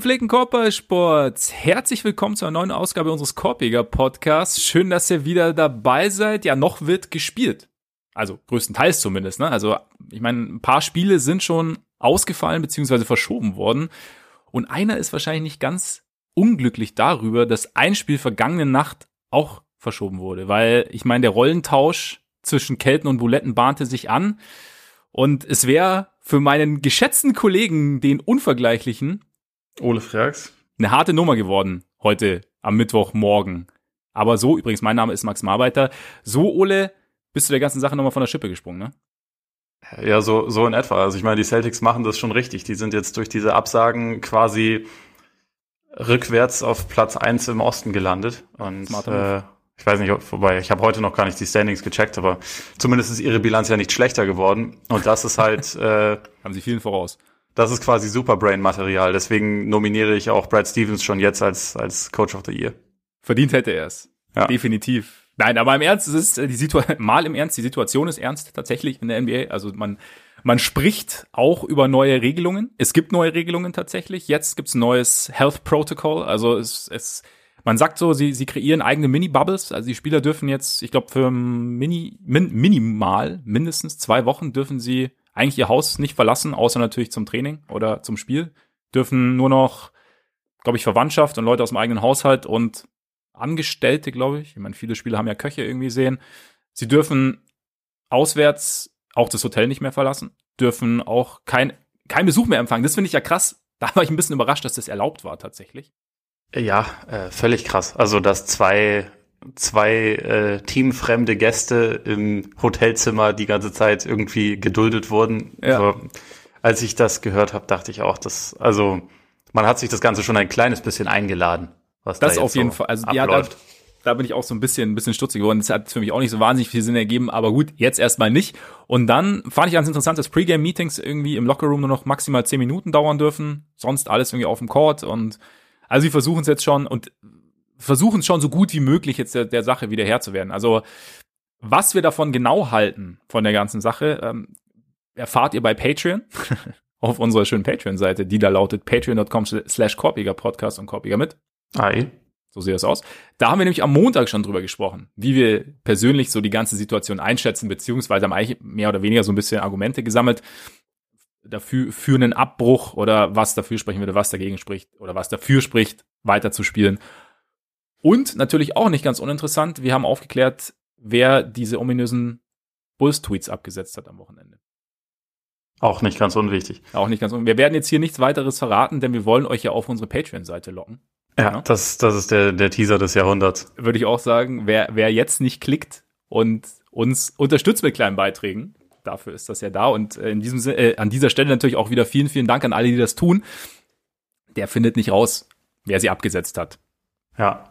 Gepflegten Korbballsports, herzlich willkommen zu einer neuen Ausgabe unseres Korbiger Podcasts. Schön, dass ihr wieder dabei seid. Ja, noch wird gespielt. Also größtenteils zumindest. Ne? Also ich meine, ein paar Spiele sind schon ausgefallen bzw. verschoben worden. Und einer ist wahrscheinlich nicht ganz unglücklich darüber, dass ein Spiel vergangene Nacht auch verschoben wurde. Weil ich meine, der Rollentausch zwischen Kelten und Buletten bahnte sich an. Und es wäre für meinen geschätzten Kollegen, den Unvergleichlichen, Ole Frags. Eine harte Nummer geworden heute am Mittwochmorgen. Aber so, übrigens, mein Name ist Max Marbeiter. So, Ole, bist du der ganzen Sache nochmal von der Schippe gesprungen, ne? Ja, so, so in etwa. Also ich meine, die Celtics machen das schon richtig. Die sind jetzt durch diese Absagen quasi rückwärts auf Platz eins im Osten gelandet. Und äh, ich weiß nicht, wobei, ich habe heute noch gar nicht die Standings gecheckt, aber zumindest ist ihre Bilanz ja nicht schlechter geworden. Und das ist halt. äh, Haben sie vielen voraus. Das ist quasi Superbrain-Material. Deswegen nominiere ich auch Brad Stevens schon jetzt als, als Coach of the Year. Verdient hätte er es. Ja. Definitiv. Nein, aber im Ernst, es ist äh, die Situation, mal im Ernst, die Situation ist ernst tatsächlich in der NBA. Also man, man spricht auch über neue Regelungen. Es gibt neue Regelungen tatsächlich. Jetzt gibt's ein neues Health Protocol. Also es, es man sagt so, sie, sie kreieren eigene Mini-Bubbles. Also die Spieler dürfen jetzt, ich glaube, für Mini, min, minimal, mindestens zwei Wochen dürfen sie eigentlich ihr Haus nicht verlassen, außer natürlich zum Training oder zum Spiel. Dürfen nur noch, glaube ich, Verwandtschaft und Leute aus dem eigenen Haushalt und Angestellte, glaube ich. Ich meine, viele Spieler haben ja Köche irgendwie sehen. Sie dürfen auswärts auch das Hotel nicht mehr verlassen, dürfen auch kein, kein Besuch mehr empfangen. Das finde ich ja krass. Da war ich ein bisschen überrascht, dass das erlaubt war tatsächlich. Ja, äh, völlig krass. Also, dass zwei zwei äh, teamfremde Gäste im Hotelzimmer die ganze Zeit irgendwie geduldet wurden. Ja. Also, als ich das gehört habe, dachte ich auch, dass also man hat sich das Ganze schon ein kleines bisschen eingeladen. Was das da auf jeden so Fall. Also ja, da, da bin ich auch so ein bisschen, ein bisschen stutzig geworden. Das hat für mich auch nicht so wahnsinnig viel Sinn ergeben, aber gut, jetzt erstmal nicht. Und dann fand ich ganz interessant, dass Pre-Game-Meetings irgendwie im Lockerroom nur noch maximal zehn Minuten dauern dürfen. Sonst alles irgendwie auf dem Court und also sie versuchen es jetzt schon und versuchen schon so gut wie möglich jetzt der, der Sache wieder Herr zu werden. Also was wir davon genau halten von der ganzen Sache, ähm, erfahrt ihr bei Patreon auf unserer schönen Patreon-Seite, die da lautet patreon.com slash Korpiger Podcast und Korpiger mit. Hi. So sieht das aus. Da haben wir nämlich am Montag schon drüber gesprochen, wie wir persönlich so die ganze Situation einschätzen, beziehungsweise haben eigentlich mehr oder weniger so ein bisschen Argumente gesammelt dafür für einen Abbruch oder was dafür sprechen würde, was dagegen spricht oder was dafür spricht, weiter zu spielen. Und natürlich auch nicht ganz uninteressant, wir haben aufgeklärt, wer diese ominösen Bulls-Tweets abgesetzt hat am Wochenende. Auch nicht ganz unwichtig. Auch nicht ganz unwichtig. Wir werden jetzt hier nichts weiteres verraten, denn wir wollen euch ja auf unsere Patreon-Seite locken. Ja, ja, Das, das ist der, der Teaser des Jahrhunderts. Würde ich auch sagen, wer, wer jetzt nicht klickt und uns unterstützt mit kleinen Beiträgen, dafür ist das ja da. Und äh, in diesem Sinne, äh, an dieser Stelle natürlich auch wieder vielen, vielen Dank an alle, die das tun. Der findet nicht raus, wer sie abgesetzt hat. Ja,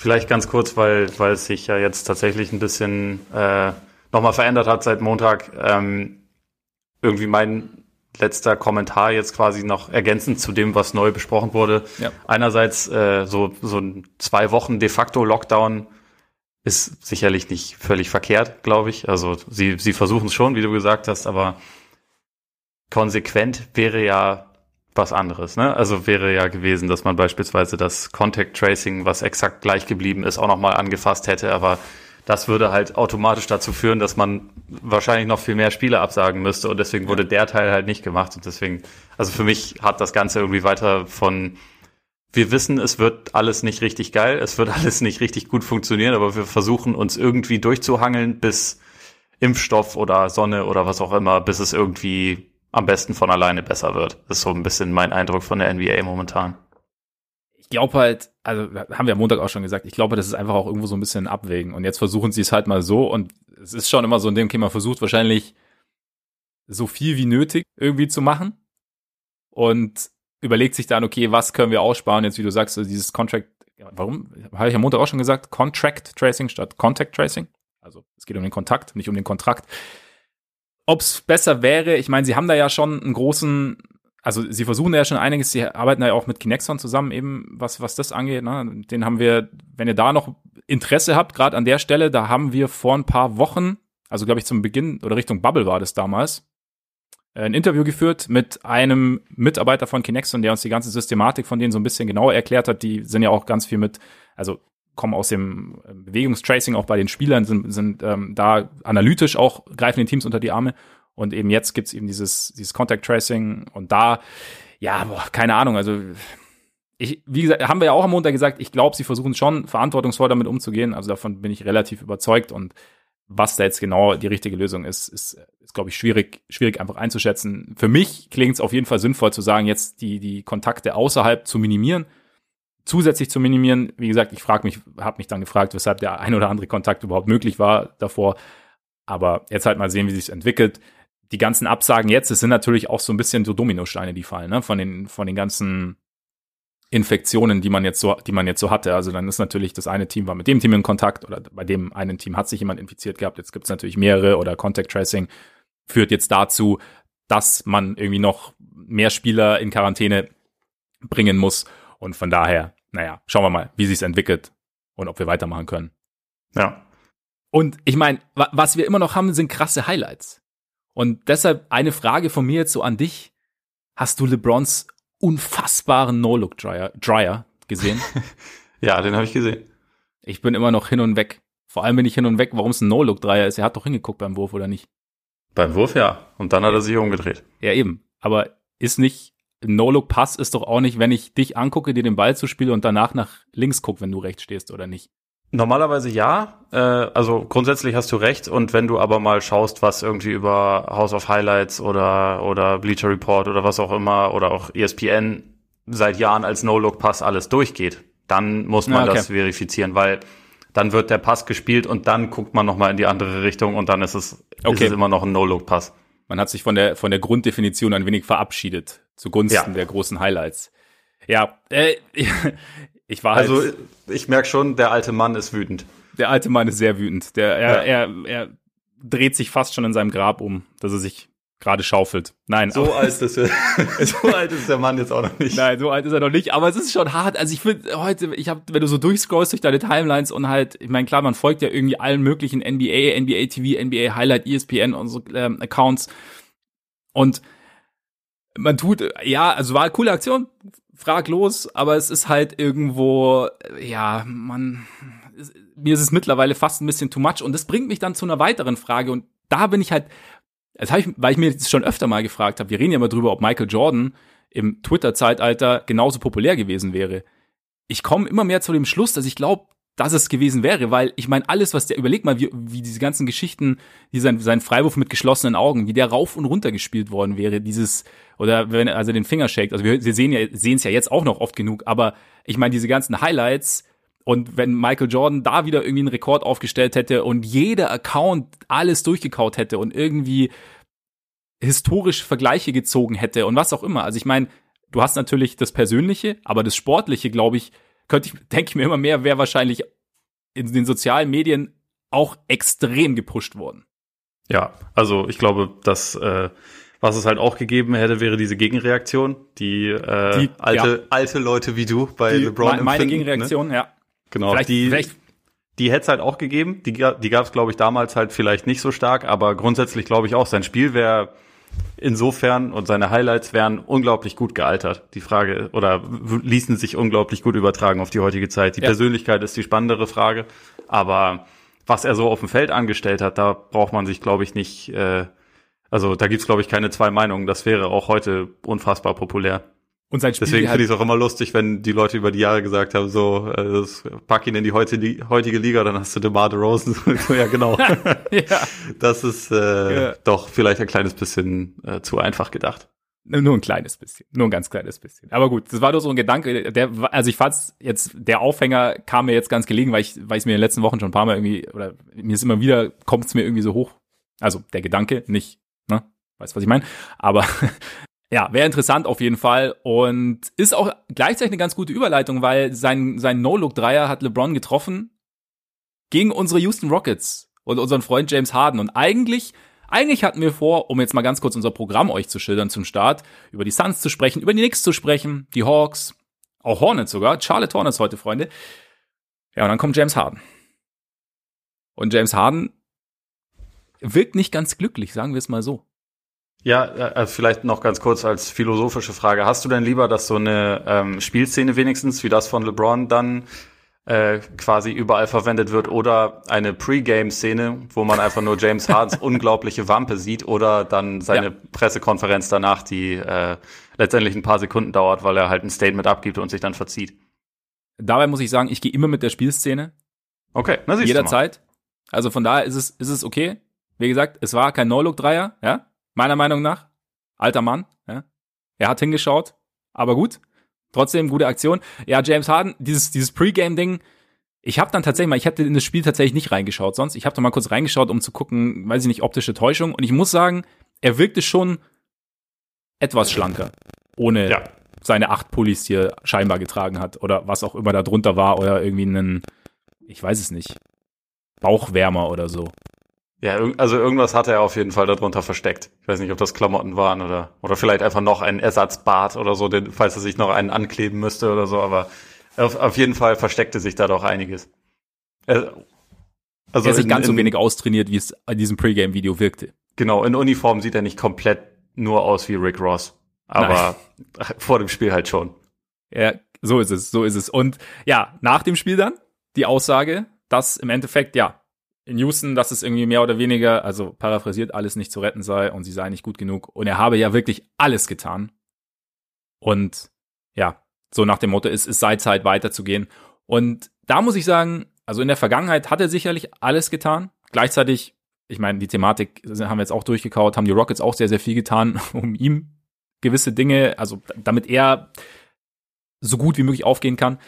Vielleicht ganz kurz, weil, weil es sich ja jetzt tatsächlich ein bisschen äh, nochmal verändert hat seit Montag. Ähm, irgendwie mein letzter Kommentar jetzt quasi noch ergänzend zu dem, was neu besprochen wurde. Ja. Einerseits äh, so, so ein zwei Wochen de facto Lockdown ist sicherlich nicht völlig verkehrt, glaube ich. Also sie, sie versuchen es schon, wie du gesagt hast, aber konsequent wäre ja was anderes. Ne? Also wäre ja gewesen, dass man beispielsweise das Contact Tracing, was exakt gleich geblieben ist, auch nochmal angefasst hätte. Aber das würde halt automatisch dazu führen, dass man wahrscheinlich noch viel mehr Spiele absagen müsste. Und deswegen wurde der Teil halt nicht gemacht. Und deswegen, also für mich hat das Ganze irgendwie weiter von wir wissen, es wird alles nicht richtig geil, es wird alles nicht richtig gut funktionieren, aber wir versuchen uns irgendwie durchzuhangeln, bis Impfstoff oder Sonne oder was auch immer, bis es irgendwie am besten von alleine besser wird. Das ist so ein bisschen mein Eindruck von der NBA momentan. Ich glaube halt, also haben wir am Montag auch schon gesagt, ich glaube, das ist einfach auch irgendwo so ein bisschen Abwägen. Und jetzt versuchen sie es halt mal so und es ist schon immer so ein Ding, okay, man versucht wahrscheinlich so viel wie nötig irgendwie zu machen und überlegt sich dann, okay, was können wir aussparen, jetzt wie du sagst, so dieses Contract, warum, habe ich am Montag auch schon gesagt, Contract Tracing statt Contact Tracing. Also es geht um den Kontakt, nicht um den Kontrakt ob es besser wäre, ich meine, sie haben da ja schon einen großen, also sie versuchen da ja schon einiges, sie arbeiten ja auch mit Kinexon zusammen, eben was, was das angeht. Ne? Den haben wir, wenn ihr da noch Interesse habt, gerade an der Stelle, da haben wir vor ein paar Wochen, also glaube ich zum Beginn oder Richtung Bubble war das damals, ein Interview geführt mit einem Mitarbeiter von Kinexon, der uns die ganze Systematik von denen so ein bisschen genauer erklärt hat. Die sind ja auch ganz viel mit, also kommen aus dem ähm, Bewegungstracing auch bei den Spielern, sind, sind ähm, da analytisch auch, greifen den Teams unter die Arme. Und eben jetzt gibt's eben dieses, dieses Contact Tracing und da, ja, boah, keine Ahnung, also ich, wie gesagt, haben wir ja auch am Montag gesagt, ich glaube, sie versuchen schon verantwortungsvoll damit umzugehen. Also davon bin ich relativ überzeugt. Und was da jetzt genau die richtige Lösung ist, ist, ist glaube ich, schwierig, schwierig einfach einzuschätzen. Für mich klingt es auf jeden Fall sinnvoll zu sagen, jetzt die, die Kontakte außerhalb zu minimieren, zusätzlich zu minimieren. Wie gesagt, ich frage mich, habe mich dann gefragt, weshalb der ein oder andere Kontakt überhaupt möglich war davor. Aber jetzt halt mal sehen, wie sich entwickelt. Die ganzen Absagen jetzt, es sind natürlich auch so ein bisschen so Dominosteine, die fallen, ne? Von den, von den ganzen Infektionen, die man jetzt so, die man jetzt so hatte. Also dann ist natürlich das eine Team war mit dem Team in Kontakt oder bei dem einen Team hat sich jemand infiziert gehabt. Jetzt gibt es natürlich mehrere oder Contact Tracing führt jetzt dazu, dass man irgendwie noch mehr Spieler in Quarantäne bringen muss. Und von daher, naja, schauen wir mal, wie sich's entwickelt und ob wir weitermachen können. Ja. Und ich meine, was wir immer noch haben, sind krasse Highlights. Und deshalb eine Frage von mir jetzt so an dich. Hast du LeBrons unfassbaren No-Look-Dryer Dryer gesehen? ja, den habe ich gesehen. Ich bin immer noch hin und weg. Vor allem bin ich hin und weg, warum es ein No-Look-Dryer ist. Er hat doch hingeguckt beim Wurf, oder nicht? Beim Wurf ja. Und dann hat er sich umgedreht. Ja, eben. Aber ist nicht, No-Look-Pass ist doch auch nicht, wenn ich dich angucke, dir den Ball zu spielen und danach nach links guck, wenn du rechts stehst, oder nicht? Normalerweise ja. Äh, also grundsätzlich hast du recht. Und wenn du aber mal schaust, was irgendwie über House of Highlights oder, oder Bleacher Report oder was auch immer oder auch ESPN seit Jahren als No-Look-Pass alles durchgeht, dann muss man okay. das verifizieren, weil dann wird der Pass gespielt und dann guckt man nochmal in die andere Richtung und dann ist es, okay. ist es immer noch ein No-Look-Pass. Man hat sich von der, von der Grunddefinition ein wenig verabschiedet zugunsten ja. der großen Highlights. Ja, äh, Ich war also halt, ich merke schon, der alte Mann ist wütend. Der alte Mann ist sehr wütend. Der er, ja. er, er dreht sich fast schon in seinem Grab um, dass er sich gerade schaufelt. Nein, so alt ist er, so alt ist der Mann jetzt auch noch nicht. Nein, so alt ist er noch nicht. Aber es ist schon hart. Also ich finde heute, ich habe, wenn du so durchscrollst durch deine Timelines und halt, ich meine klar, man folgt ja irgendwie allen möglichen NBA, NBA TV, NBA Highlight, ESPN und so ähm, Accounts und man tut, ja, also war eine coole Aktion, fraglos, aber es ist halt irgendwo, ja, man, mir ist es mittlerweile fast ein bisschen too much und das bringt mich dann zu einer weiteren Frage und da bin ich halt, das habe ich, weil ich mir jetzt schon öfter mal gefragt habe, wir reden ja immer drüber, ob Michael Jordan im Twitter-Zeitalter genauso populär gewesen wäre. Ich komme immer mehr zu dem Schluss, dass ich glaube, dass es gewesen wäre, weil ich meine, alles, was der, überleg mal, wie, wie diese ganzen Geschichten, wie sein, sein Freiwurf mit geschlossenen Augen, wie der rauf und runter gespielt worden wäre, dieses, oder wenn er also den Finger shakt, also wir, wir sehen ja, sehen es ja jetzt auch noch oft genug, aber ich meine, diese ganzen Highlights, und wenn Michael Jordan da wieder irgendwie einen Rekord aufgestellt hätte und jeder Account alles durchgekaut hätte und irgendwie historisch Vergleiche gezogen hätte und was auch immer. Also ich meine, du hast natürlich das Persönliche, aber das Sportliche, glaube ich, könnte ich, denke ich mir immer mehr, wäre wahrscheinlich in den sozialen Medien auch extrem gepusht worden. Ja, also ich glaube, dass äh, was es halt auch gegeben hätte, wäre diese Gegenreaktion, die, äh, die alte, ja. alte Leute wie du bei die, LeBron Meine ne? Gegenreaktion, ne? ja. Genau, vielleicht, die, vielleicht die hätte es halt auch gegeben. Die, die gab es, glaube ich, damals halt vielleicht nicht so stark, aber grundsätzlich glaube ich auch, sein Spiel wäre insofern und seine Highlights wären unglaublich gut gealtert. Die Frage oder ließen sich unglaublich gut übertragen auf die heutige Zeit. Die ja. Persönlichkeit ist die spannendere Frage, aber was er so auf dem Feld angestellt hat, da braucht man sich, glaube ich, nicht. Äh, also da gibt's glaube ich, keine zwei Meinungen. Das wäre auch heute unfassbar populär. Und sein Spiel Deswegen finde ich es auch immer lustig, wenn die Leute über die Jahre gesagt haben, so, äh, pack ihn in die heutige, heutige Liga, dann hast du DeMar DeRozan. ja, genau. ja. Das ist äh, ja. doch vielleicht ein kleines bisschen äh, zu einfach gedacht. Nur ein kleines bisschen, nur ein ganz kleines bisschen. Aber gut, das war doch so ein Gedanke, der, also ich fand's jetzt, der Aufhänger kam mir jetzt ganz gelegen, weil ich, weil ich mir in den letzten Wochen schon ein paar Mal irgendwie, oder mir ist immer wieder, kommt es mir irgendwie so hoch. Also der Gedanke, nicht, ne? Weißt was ich meine? Aber ja, wäre interessant auf jeden Fall und ist auch gleichzeitig eine ganz gute Überleitung, weil sein, sein No-Look-Dreier hat LeBron getroffen gegen unsere Houston Rockets und unseren Freund James Harden. Und eigentlich, eigentlich hatten wir vor, um jetzt mal ganz kurz unser Programm euch zu schildern zum Start, über die Suns zu sprechen, über die Knicks zu sprechen, die Hawks, auch Hornets sogar, Charlotte Hornets heute, Freunde. Ja, und dann kommt James Harden. Und James Harden wirkt nicht ganz glücklich, sagen wir es mal so. Ja, äh, vielleicht noch ganz kurz als philosophische Frage. Hast du denn lieber, dass so eine ähm, Spielszene wenigstens wie das von LeBron dann äh, quasi überall verwendet wird oder eine Pre-Game-Szene, wo man einfach nur James Hardens unglaubliche Wampe sieht oder dann seine ja. Pressekonferenz danach, die äh, letztendlich ein paar Sekunden dauert, weil er halt ein Statement abgibt und sich dann verzieht. Dabei muss ich sagen, ich gehe immer mit der Spielszene. Okay, na siehst Jederzeit. Also von daher ist es, ist es okay. Wie gesagt, es war kein No-Look-Dreier, ja, meiner Meinung nach. Alter Mann, ja. Er hat hingeschaut, aber gut. Trotzdem gute Aktion. Ja, James Harden, dieses, dieses Pre-Game-Ding, ich habe dann tatsächlich mal, ich hatte in das Spiel tatsächlich nicht reingeschaut sonst. Ich habe da mal kurz reingeschaut, um zu gucken, weiß ich nicht, optische Täuschung. Und ich muss sagen, er wirkte schon etwas schlanker. Ohne ja. seine acht Pullis hier scheinbar getragen hat. Oder was auch immer da drunter war. Oder irgendwie einen, ich weiß es nicht, Bauchwärmer oder so. Ja, also irgendwas hat er auf jeden Fall darunter versteckt. Ich weiß nicht, ob das Klamotten waren oder, oder vielleicht einfach noch ein Ersatzbart oder so, den, falls er sich noch einen ankleben müsste oder so, aber auf, auf jeden Fall versteckte sich da doch einiges. Er, also er sich in, ganz so wenig austrainiert, wie es in diesem Pre-Game-Video wirkte. Genau, in Uniform sieht er nicht komplett nur aus wie Rick Ross. Aber Nein. vor dem Spiel halt schon. Ja, so ist es, so ist es. Und ja, nach dem Spiel dann die Aussage, dass im Endeffekt, ja, in Houston, dass es irgendwie mehr oder weniger, also paraphrasiert, alles nicht zu retten sei und sie sei nicht gut genug. Und er habe ja wirklich alles getan. Und ja, so nach dem Motto, es, es sei Zeit weiterzugehen. Und da muss ich sagen, also in der Vergangenheit hat er sicherlich alles getan. Gleichzeitig, ich meine, die Thematik haben wir jetzt auch durchgekaut, haben die Rockets auch sehr, sehr viel getan, um ihm gewisse Dinge, also damit er so gut wie möglich aufgehen kann.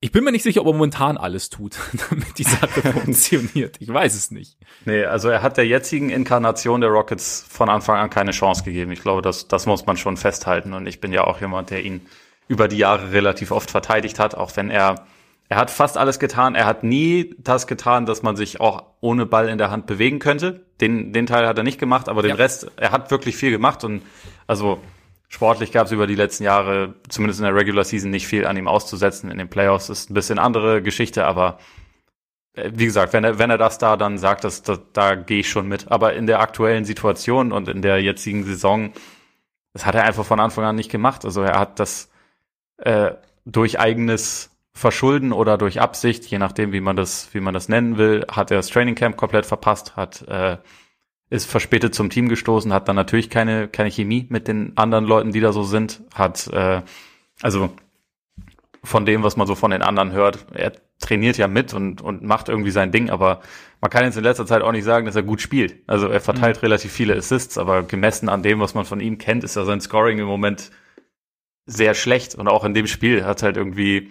Ich bin mir nicht sicher, ob er momentan alles tut, damit die Sache funktioniert. Ich weiß es nicht. Nee, also er hat der jetzigen Inkarnation der Rockets von Anfang an keine Chance gegeben. Ich glaube, das, das muss man schon festhalten. Und ich bin ja auch jemand, der ihn über die Jahre relativ oft verteidigt hat, auch wenn er, er hat fast alles getan. Er hat nie das getan, dass man sich auch ohne Ball in der Hand bewegen könnte. Den, den Teil hat er nicht gemacht, aber den ja. Rest, er hat wirklich viel gemacht und also Sportlich gab es über die letzten Jahre, zumindest in der Regular Season, nicht viel an ihm auszusetzen. In den Playoffs ist ein bisschen andere Geschichte, aber äh, wie gesagt, wenn er, wenn er das da dann sagt, das, das, da gehe ich schon mit. Aber in der aktuellen Situation und in der jetzigen Saison, das hat er einfach von Anfang an nicht gemacht. Also er hat das äh, durch eigenes Verschulden oder durch Absicht, je nachdem, wie man das, wie man das nennen will, hat er das Training Camp komplett verpasst, hat äh, ist verspätet zum Team gestoßen, hat dann natürlich keine, keine Chemie mit den anderen Leuten, die da so sind, hat, äh, also von dem, was man so von den anderen hört, er trainiert ja mit und, und macht irgendwie sein Ding, aber man kann jetzt in letzter Zeit auch nicht sagen, dass er gut spielt. Also er verteilt mhm. relativ viele Assists, aber gemessen an dem, was man von ihm kennt, ist ja sein Scoring im Moment sehr schlecht und auch in dem Spiel hat halt irgendwie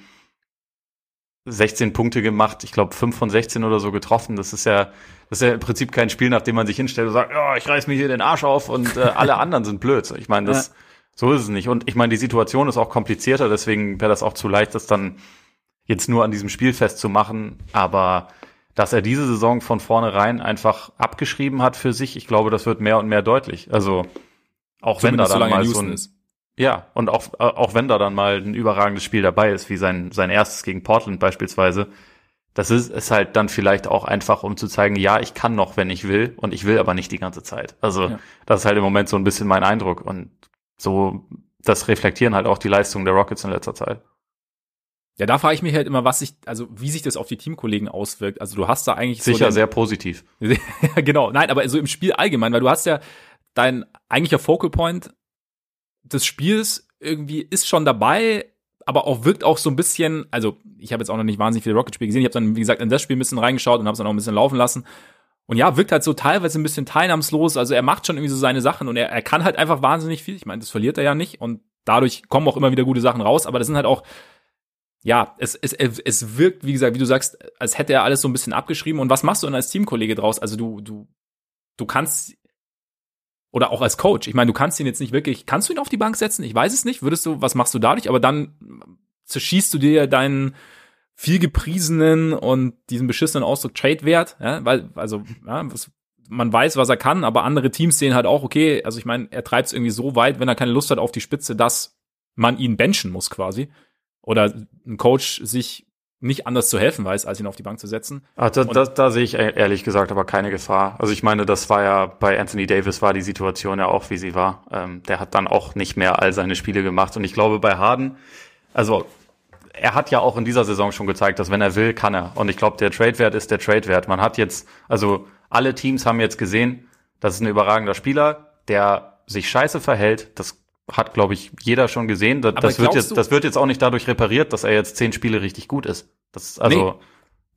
16 Punkte gemacht, ich glaube 5 von 16 oder so getroffen. Das ist ja, das ist ja im Prinzip kein Spiel, nach dem man sich hinstellt und sagt, ja, oh, ich reiß mir hier den Arsch auf und äh, alle anderen sind blöd. Ich meine, das ja. so ist es nicht. Und ich meine, die Situation ist auch komplizierter, deswegen wäre das auch zu leicht, das dann jetzt nur an diesem Spiel festzumachen. Aber dass er diese Saison von vornherein einfach abgeschrieben hat für sich, ich glaube, das wird mehr und mehr deutlich. Also auch Zumindest wenn da dann mal so ein, ist. Ja, und auch, äh, auch wenn da dann mal ein überragendes Spiel dabei ist, wie sein, sein erstes gegen Portland beispielsweise, das ist es halt dann vielleicht auch einfach, um zu zeigen, ja, ich kann noch, wenn ich will, und ich will aber nicht die ganze Zeit. Also, ja. das ist halt im Moment so ein bisschen mein Eindruck. Und so, das reflektieren halt auch die Leistungen der Rockets in letzter Zeit. Ja, da frage ich mich halt immer, was sich, also wie sich das auf die Teamkollegen auswirkt. Also du hast da eigentlich sicher so den, sehr positiv. ja, genau. Nein, aber so im Spiel allgemein, weil du hast ja dein eigentlicher Focal Point des Spiels irgendwie ist schon dabei, aber auch wirkt auch so ein bisschen, also ich habe jetzt auch noch nicht wahnsinnig viele Rocket-Spiele gesehen, ich habe dann, wie gesagt, in das Spiel ein bisschen reingeschaut und habe es dann auch ein bisschen laufen lassen. Und ja, wirkt halt so teilweise ein bisschen teilnahmslos, also er macht schon irgendwie so seine Sachen und er, er kann halt einfach wahnsinnig viel. Ich meine, das verliert er ja nicht und dadurch kommen auch immer wieder gute Sachen raus, aber das sind halt auch, ja, es, es, es wirkt, wie gesagt, wie du sagst, als hätte er alles so ein bisschen abgeschrieben. Und was machst du denn als Teamkollege draus? Also du, du, du kannst oder auch als Coach. Ich meine, du kannst ihn jetzt nicht wirklich, kannst du ihn auf die Bank setzen? Ich weiß es nicht. Würdest du, was machst du dadurch? Aber dann zerschießt du dir deinen viel gepriesenen und diesen beschissenen Ausdruck Trade-Wert, ja, weil, also, ja, was, man weiß, was er kann, aber andere Teams sehen halt auch, okay, also ich meine, er treibt es irgendwie so weit, wenn er keine Lust hat auf die Spitze, dass man ihn benchen muss quasi. Oder ein Coach sich nicht anders zu helfen weiß, als ihn auf die Bank zu setzen. Ach, da, da, da sehe ich e-, ehrlich gesagt aber keine Gefahr. Also ich meine, das war ja bei Anthony Davis war die Situation ja auch, wie sie war. Ähm, der hat dann auch nicht mehr all seine Spiele gemacht. Und ich glaube, bei Harden, also er hat ja auch in dieser Saison schon gezeigt, dass wenn er will, kann er. Und ich glaube, der Trade-Wert ist der Trade-Wert. Man hat jetzt, also alle Teams haben jetzt gesehen, das ist ein überragender Spieler, der sich scheiße verhält. Das hat, glaube ich, jeder schon gesehen. Das, das wird jetzt, das wird jetzt auch nicht dadurch repariert, dass er jetzt zehn Spiele richtig gut ist. Das, also, nee.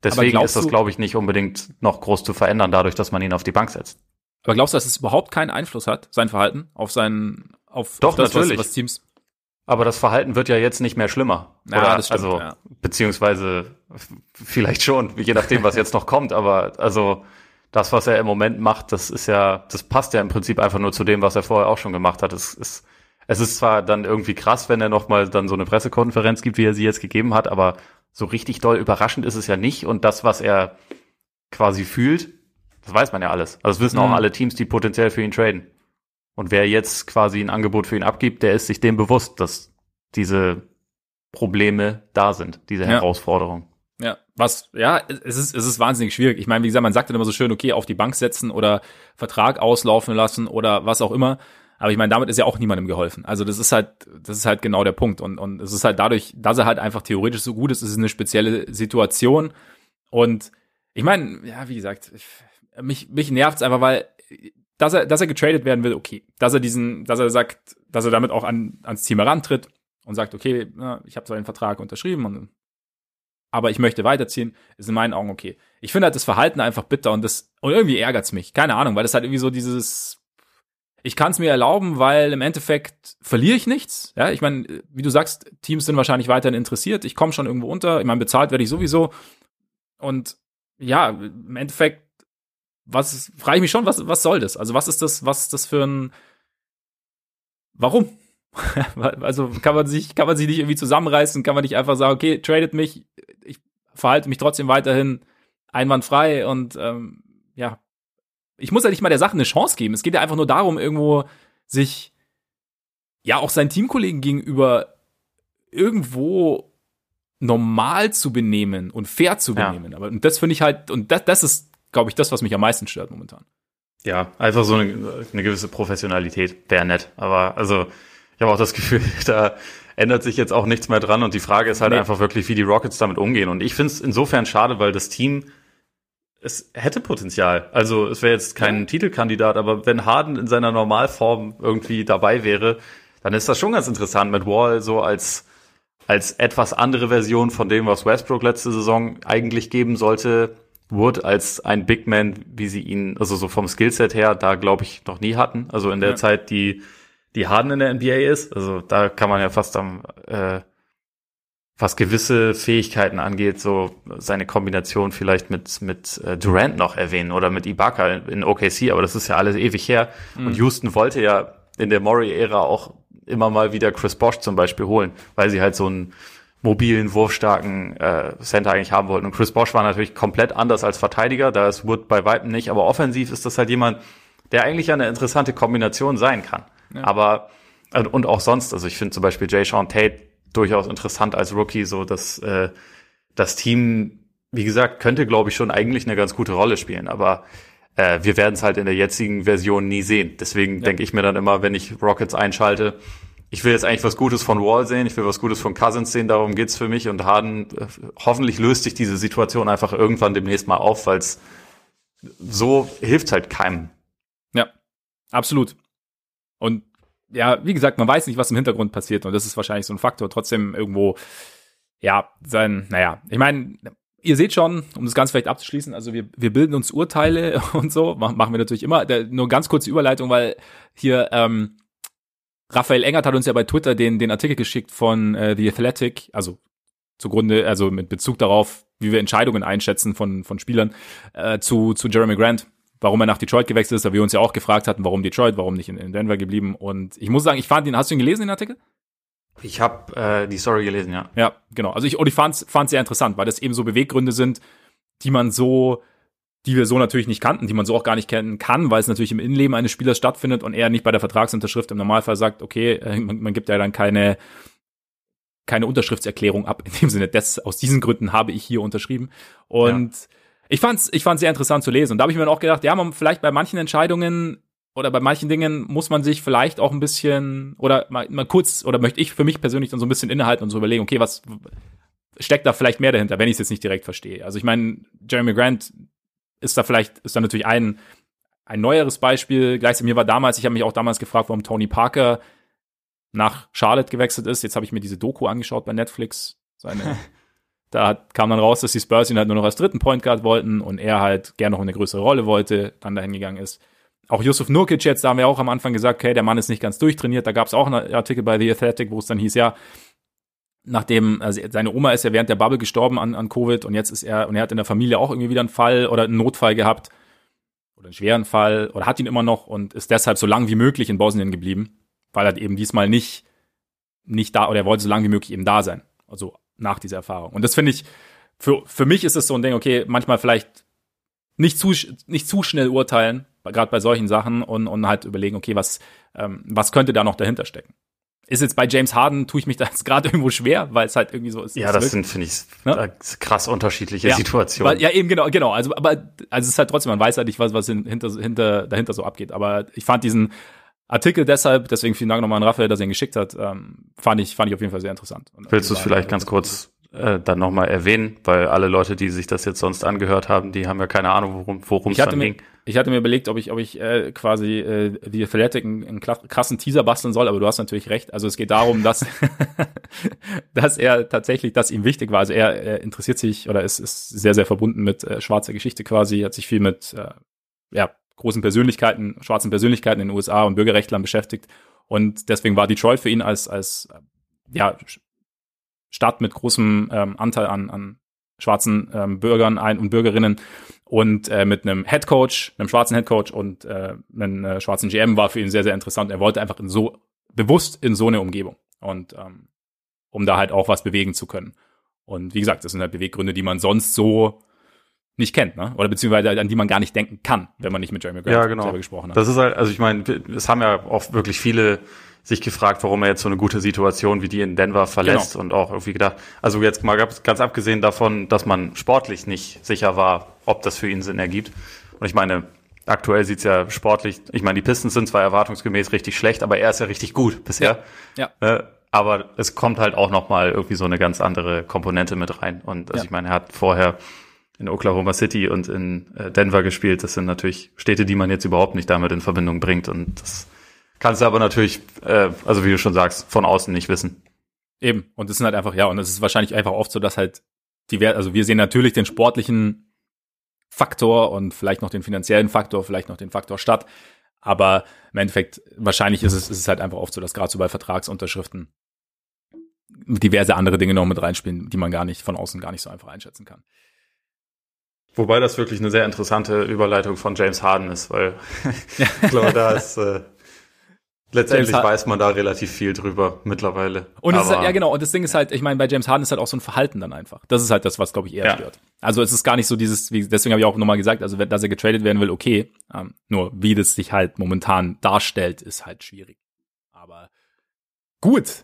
deswegen ist das, glaube ich, nicht unbedingt noch groß zu verändern, dadurch, dass man ihn auf die Bank setzt. Aber glaubst du, dass es überhaupt keinen Einfluss hat, sein Verhalten, auf sein, auf, Doch, auf das, natürlich. Was, was Teams aber das Verhalten wird ja jetzt nicht mehr schlimmer. Ja, Oder, das stimmt, also, ja. beziehungsweise vielleicht schon, je nachdem, was jetzt noch kommt. Aber also das, was er im Moment macht, das ist ja, das passt ja im Prinzip einfach nur zu dem, was er vorher auch schon gemacht hat. Es ist, es ist zwar dann irgendwie krass, wenn er nochmal dann so eine Pressekonferenz gibt, wie er sie jetzt gegeben hat, aber so richtig doll überraschend ist es ja nicht. Und das, was er quasi fühlt, das weiß man ja alles. Also das wissen Mhm. auch alle Teams, die potenziell für ihn traden. Und wer jetzt quasi ein Angebot für ihn abgibt, der ist sich dem bewusst, dass diese Probleme da sind, diese Ja. Herausforderung. Ja, was, ja, es ist, es ist wahnsinnig schwierig. Ich meine, wie gesagt, man sagt dann immer so schön, okay, auf die Bank setzen oder Vertrag auslaufen lassen oder was auch immer. Aber ich meine, damit ist ja auch niemandem geholfen. Also das ist halt, das ist halt genau der Punkt. Und, und es ist halt dadurch, dass er halt einfach theoretisch so gut ist, es ist eine spezielle Situation. Und ich meine, ja, wie gesagt, ich, mich, mich nervt's einfach, weil, dass er, dass er getradet werden will, okay. Dass er diesen, dass er sagt, dass er damit auch an, ans Team herantritt und sagt, okay, ich habe so einen Vertrag unterschrieben und aber ich möchte weiterziehen, ist in meinen Augen okay. Ich finde halt das Verhalten einfach bitter und das und irgendwie ärgert's mich. Keine Ahnung, weil das halt irgendwie so dieses ich kann es mir erlauben, weil im Endeffekt verliere ich nichts. Ja, ich meine, wie du sagst, Teams sind wahrscheinlich weiterhin interessiert. Ich komme schon irgendwo unter. Ich meine, bezahlt werde ich sowieso. Und ja, im Endeffekt, was frage ich mich schon, was was soll das? Also was ist das? Was ist das für ein? Warum? also kann man sich kann man sich nicht irgendwie zusammenreißen? Kann man nicht einfach sagen, okay, tradet mich, ich verhalte mich trotzdem weiterhin einwandfrei und ähm, ja, ich muss ja nicht mal der Sache eine Chance geben. Es geht ja einfach nur darum, irgendwo sich ja auch seinen Teamkollegen gegenüber irgendwo normal zu benehmen und fair zu Ja. benehmen. Aber und das finde ich halt, und das, das ist, glaube ich, das, was mich am meisten stört momentan. Ja, einfach so eine, eine gewisse Professionalität wäre nett. Aber also ich habe auch das Gefühl, da ändert sich jetzt auch nichts mehr dran. Und die Frage ist halt Nee. einfach wirklich, wie die Rockets damit umgehen. Und ich finde es insofern schade, weil das Team es hätte Potenzial. Also es wäre jetzt kein Ja. Titelkandidat, aber wenn Harden in seiner Normalform irgendwie dabei wäre, dann ist das schon ganz interessant mit Wall so als als etwas andere Version von dem, was Westbrook letzte Saison eigentlich geben sollte. Wood als ein Big Man, wie sie ihn, also so vom Skillset her, da glaube ich noch nie hatten. Also in der Ja. Zeit, die die Harden in der NBA ist. Also da kann man ja fast am äh, was gewisse Fähigkeiten angeht, so seine Kombination vielleicht mit mit äh, Durant noch erwähnen oder mit Ibaka in OKC, aber das ist ja alles ewig her. Und Houston wollte ja in der Murray-Ära auch immer mal wieder Chris Bosch zum Beispiel holen, weil sie halt so einen mobilen, wurfstarken äh, Center eigentlich haben wollten. Und Chris Bosch war natürlich komplett anders als Verteidiger, da ist Wood bei Weitem nicht, aber offensiv ist das halt jemand, der eigentlich eine interessante Kombination sein kann. Aber äh, und auch sonst, also ich finde zum Beispiel Jay Sean Tate durchaus interessant als Rookie, so dass äh, das Team, wie gesagt, könnte, glaube ich, schon eigentlich eine ganz gute Rolle spielen, aber äh, wir werden es halt in der jetzigen Version nie sehen. Deswegen denke ich mir dann immer, wenn ich Rockets einschalte, ich will jetzt eigentlich was Gutes von Wall sehen, ich will was Gutes von Cousins sehen, darum geht's für mich und Harden, äh, hoffentlich löst sich diese Situation einfach irgendwann demnächst mal auf, weil es so hilft halt keinem. Ja, absolut. Und ja, wie gesagt, man weiß nicht, was im Hintergrund passiert und das ist wahrscheinlich so ein Faktor. Trotzdem irgendwo, ja, sein, naja, ich meine, ihr seht schon, um das Ganze vielleicht abzuschließen, also wir, wir bilden uns Urteile und so, mach- machen wir natürlich immer. Der, nur ganz kurze Überleitung, weil hier ähm, Raphael Engert hat uns ja bei Twitter den, den Artikel geschickt von äh, The Athletic, also zugrunde, also mit Bezug darauf, wie wir Entscheidungen einschätzen von, von Spielern, äh, zu, zu Jeremy Grant, warum er nach Detroit gewechselt ist, da wir uns ja auch gefragt hatten, warum Detroit, warum nicht in, in Denver geblieben. Und ich muss sagen, ich fand ihn, hast du ihn gelesen, den Artikel? Ich habe äh, die Story gelesen, ja. Ja, genau. Also ich, und ich fand's, fand's sehr interessant, weil das eben so Beweggründe sind, die man so, die wir so natürlich nicht kannten, die man so auch gar nicht kennen kann, weil es natürlich im Innenleben eines Spielers stattfindet und er nicht bei der Vertragsunterschrift im Normalfall sagt, okay, äh, man, man gibt ja dann keine, keine Unterschriftserklärung ab. In dem Sinne, das, aus diesen Gründen habe ich hier unterschrieben. Und ja. Ich fand's, ich fand's sehr interessant zu lesen. Und da habe ich mir dann auch gedacht, ja, man vielleicht bei manchen Entscheidungen oder bei manchen Dingen muss man sich vielleicht auch ein bisschen oder mal, mal kurz oder möchte ich für mich persönlich dann so ein bisschen innehalten und so überlegen, okay, was steckt da vielleicht mehr dahinter, wenn ich es jetzt nicht direkt verstehe. Also ich meine, Jeremy Grant ist da vielleicht, ist da natürlich ein, ein neueres Beispiel. Gleichzeitig mir war damals, ich habe mich auch damals gefragt, warum Tony Parker nach Charlotte gewechselt ist. Jetzt habe ich mir diese Doku angeschaut bei Netflix. Seine, da kam dann raus, dass die Spurs ihn halt nur noch als dritten Point Guard wollten und er halt gerne noch eine größere Rolle wollte, dann dahin gegangen ist. Auch Yusuf Nurkic jetzt, da haben wir auch am Anfang gesagt, okay, der Mann ist nicht ganz durchtrainiert. Da gab es auch einen Artikel bei The Athletic, wo es dann hieß, ja, nachdem, also seine Oma ist ja während der Bubble gestorben an, an Covid und jetzt ist er, und er hat in der Familie auch irgendwie wieder einen Fall oder einen Notfall gehabt oder einen schweren Fall oder hat ihn immer noch und ist deshalb so lang wie möglich in Bosnien geblieben weil er eben diesmal nicht, nicht da, oder er wollte so lange wie möglich eben da sein. Also nach dieser Erfahrung. Und das finde ich, für, für mich ist es so ein Ding, okay, manchmal vielleicht nicht zu, nicht zu schnell urteilen, gerade bei solchen Sachen und, und halt überlegen, okay, was, ähm, was könnte da noch dahinter stecken? Ist jetzt bei James Harden, tue ich mich da jetzt gerade irgendwo schwer, weil es halt irgendwie so ist. Ja, das sind, finde ich, ne? krass unterschiedliche ja, Situationen. Weil, ja, eben, genau, genau. Also, aber, also es ist halt trotzdem, man weiß halt nicht, was, was hinter, hinter, dahinter so abgeht. Aber ich fand diesen, Artikel deshalb, deswegen vielen Dank nochmal an Raphael, dass er ihn geschickt hat, ähm, fand ich, fand ich auf jeden Fall sehr interessant. Und Willst du es vielleicht ganz kurz äh, dann nochmal erwähnen, weil alle Leute, die sich das jetzt sonst angehört haben, die haben ja keine Ahnung, worum worum es dann mir, ging. Ich hatte mir überlegt, ob ich, ob ich äh, quasi äh, die Athletic einen, einen krassen Teaser basteln soll, aber du hast natürlich recht. Also es geht darum, dass, dass er tatsächlich, dass ihm wichtig war. Also er, er interessiert sich oder ist, ist sehr, sehr verbunden mit äh, schwarzer Geschichte quasi, hat sich viel mit äh, ja, großen Persönlichkeiten, schwarzen Persönlichkeiten in den USA und Bürgerrechtlern beschäftigt. Und deswegen war Detroit für ihn als, als ja, Stadt mit großem ähm, Anteil an, an schwarzen ähm, Bürgern ein und Bürgerinnen und äh, mit einem Head Coach, einem schwarzen Head Coach und äh, einem äh, schwarzen GM war für ihn sehr, sehr interessant. Er wollte einfach in so, bewusst in so eine Umgebung und ähm, um da halt auch was bewegen zu können. Und wie gesagt, das sind halt Beweggründe, die man sonst so nicht kennt, ne? Oder beziehungsweise an die man gar nicht denken kann, wenn man nicht mit Jeremy Grant ja, genau. gesprochen hat. Das ist halt, also ich meine, es haben ja auch wirklich viele sich gefragt, warum er jetzt so eine gute Situation wie die in Denver verlässt genau. und auch irgendwie gedacht, also jetzt mal ganz abgesehen davon, dass man sportlich nicht sicher war, ob das für ihn Sinn ergibt. Und ich meine, aktuell sieht's ja sportlich, ich meine, die Pistons sind zwar erwartungsgemäß richtig schlecht, aber er ist ja richtig gut bisher. Ja. ja. Äh, aber es kommt halt auch nochmal irgendwie so eine ganz andere Komponente mit rein. Und also ja. ich meine, er hat vorher in Oklahoma City und in äh, Denver gespielt. Das sind natürlich Städte, die man jetzt überhaupt nicht damit in Verbindung bringt. Und das kannst du aber natürlich, äh, also wie du schon sagst, von außen nicht wissen. Eben. Und es sind halt einfach, ja, und es ist wahrscheinlich einfach oft so, dass halt die, also wir sehen natürlich den sportlichen Faktor und vielleicht noch den finanziellen Faktor, vielleicht noch den Faktor Stadt. Aber im Endeffekt, wahrscheinlich ist es, ist es halt einfach oft so, dass gerade so bei Vertragsunterschriften diverse andere Dinge noch mit reinspielen, die man gar nicht von außen gar nicht so einfach einschätzen kann. Wobei das wirklich eine sehr interessante Überleitung von James Harden ist, weil ich glaube, da ist äh, letztendlich weiß man da relativ viel drüber mittlerweile. Und es ist halt, ja genau, und das Ding ist halt, ich meine, bei James Harden ist halt auch so ein Verhalten dann einfach. Das ist halt das, was glaube ich eher ja. stört. Also es ist gar nicht so dieses, wie, deswegen habe ich auch nochmal gesagt, also dass er getradet werden will, okay. Ähm, nur wie das sich halt momentan darstellt, ist halt schwierig. Aber gut.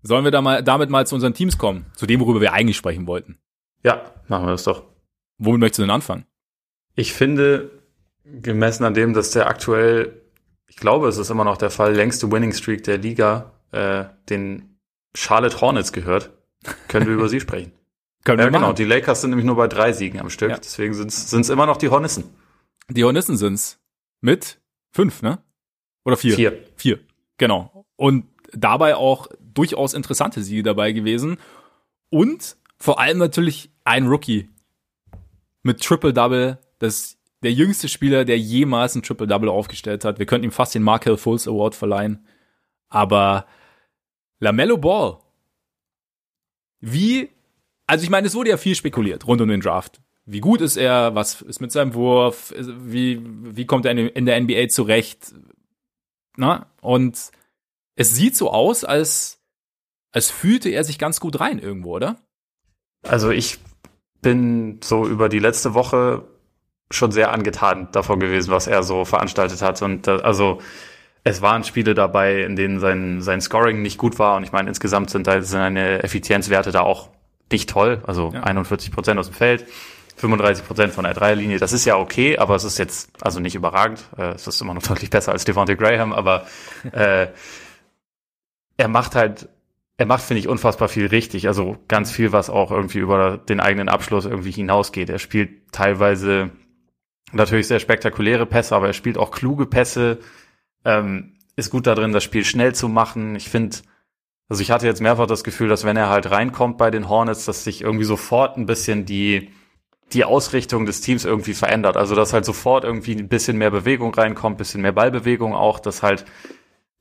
Sollen wir da mal damit mal zu unseren Teams kommen, zu dem, worüber wir eigentlich sprechen wollten? Ja, machen wir das doch. Womit möchtest du denn anfangen? Ich finde, gemessen an dem, dass der aktuell, ich glaube, es ist immer noch der Fall, längste Winning Streak der Liga, äh, den Charlotte Hornets gehört, können wir über sie sprechen. Können wir ja, genau. Die Lakers sind nämlich nur bei drei Siegen am Stück, ja. deswegen sind es immer noch die Hornissen. Die Hornissen sind's mit fünf, ne? Oder vier? Vier. Vier, genau. Und dabei auch durchaus interessante Siege dabei gewesen. Und vor allem natürlich ein Rookie, mit Triple-Double, das der jüngste Spieler, der jemals ein Triple-Double aufgestellt hat. Wir könnten ihm fast den Markel Fultz Award verleihen. Aber LaMelo Ball, wie, also ich meine, es wurde ja viel spekuliert rund um den Draft. Wie gut ist er? Was ist mit seinem Wurf? Wie, wie kommt er in der NBA zurecht? Na? Und es sieht so aus, als, als fühlte er sich ganz gut rein irgendwo, oder? Also ich bin so über die letzte Woche schon sehr angetan davon gewesen, was er so veranstaltet hat. Und äh, also es waren Spiele dabei, in denen sein, sein Scoring nicht gut war. Und ich meine, insgesamt sind da seine Effizienzwerte da auch nicht toll. Also ja. 41 Prozent aus dem Feld, 35 Prozent von der Dreierlinie. Das ist ja okay, aber es ist jetzt also nicht überragend. Äh, es ist immer noch deutlich besser als Devontae Graham, aber äh, er macht halt, er macht, finde ich, unfassbar viel richtig. Also ganz viel, was auch irgendwie über den eigenen Abschluss irgendwie hinausgeht. Er spielt teilweise natürlich sehr spektakuläre Pässe, aber er spielt auch kluge Pässe ähm, ist gut darin, das Spiel schnell zu machen. Ich finde, also ich hatte jetzt mehrfach das Gefühl, dass wenn er halt reinkommt bei den Hornets, dass sich irgendwie sofort ein bisschen die die Ausrichtung des Teams irgendwie verändert. Also dass halt sofort irgendwie ein bisschen mehr Bewegung reinkommt, bisschen mehr Ballbewegung auch, dass halt,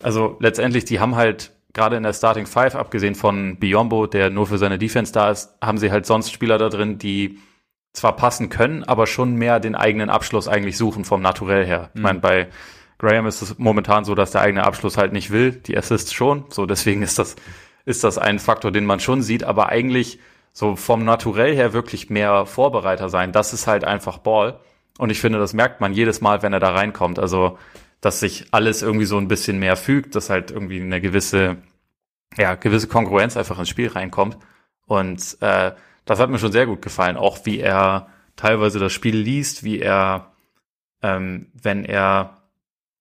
also letztendlich, die haben halt gerade in der Starting Five, abgesehen von Biombo, der nur für seine Defense da ist, haben sie halt sonst Spieler da drin, die zwar passen können, aber schon mehr den eigenen Abschluss eigentlich suchen vom Naturell her. Mhm. Ich meine, bei Graham ist es momentan so, dass der eigene Abschluss halt nicht will, die Assists schon. So, deswegen ist das, ist das ein Faktor, den man schon sieht, aber eigentlich so vom Naturell her wirklich mehr Vorbereiter sein. Das ist halt einfach Ball. Und ich finde, das merkt man jedes Mal, wenn er da reinkommt. Also, dass sich alles irgendwie so ein bisschen mehr fügt, dass halt irgendwie eine gewisse, ja, gewisse Konkurrenz einfach ins Spiel reinkommt. Und äh, das hat mir schon sehr gut gefallen, auch wie er teilweise das Spiel liest, wie er, ähm, wenn er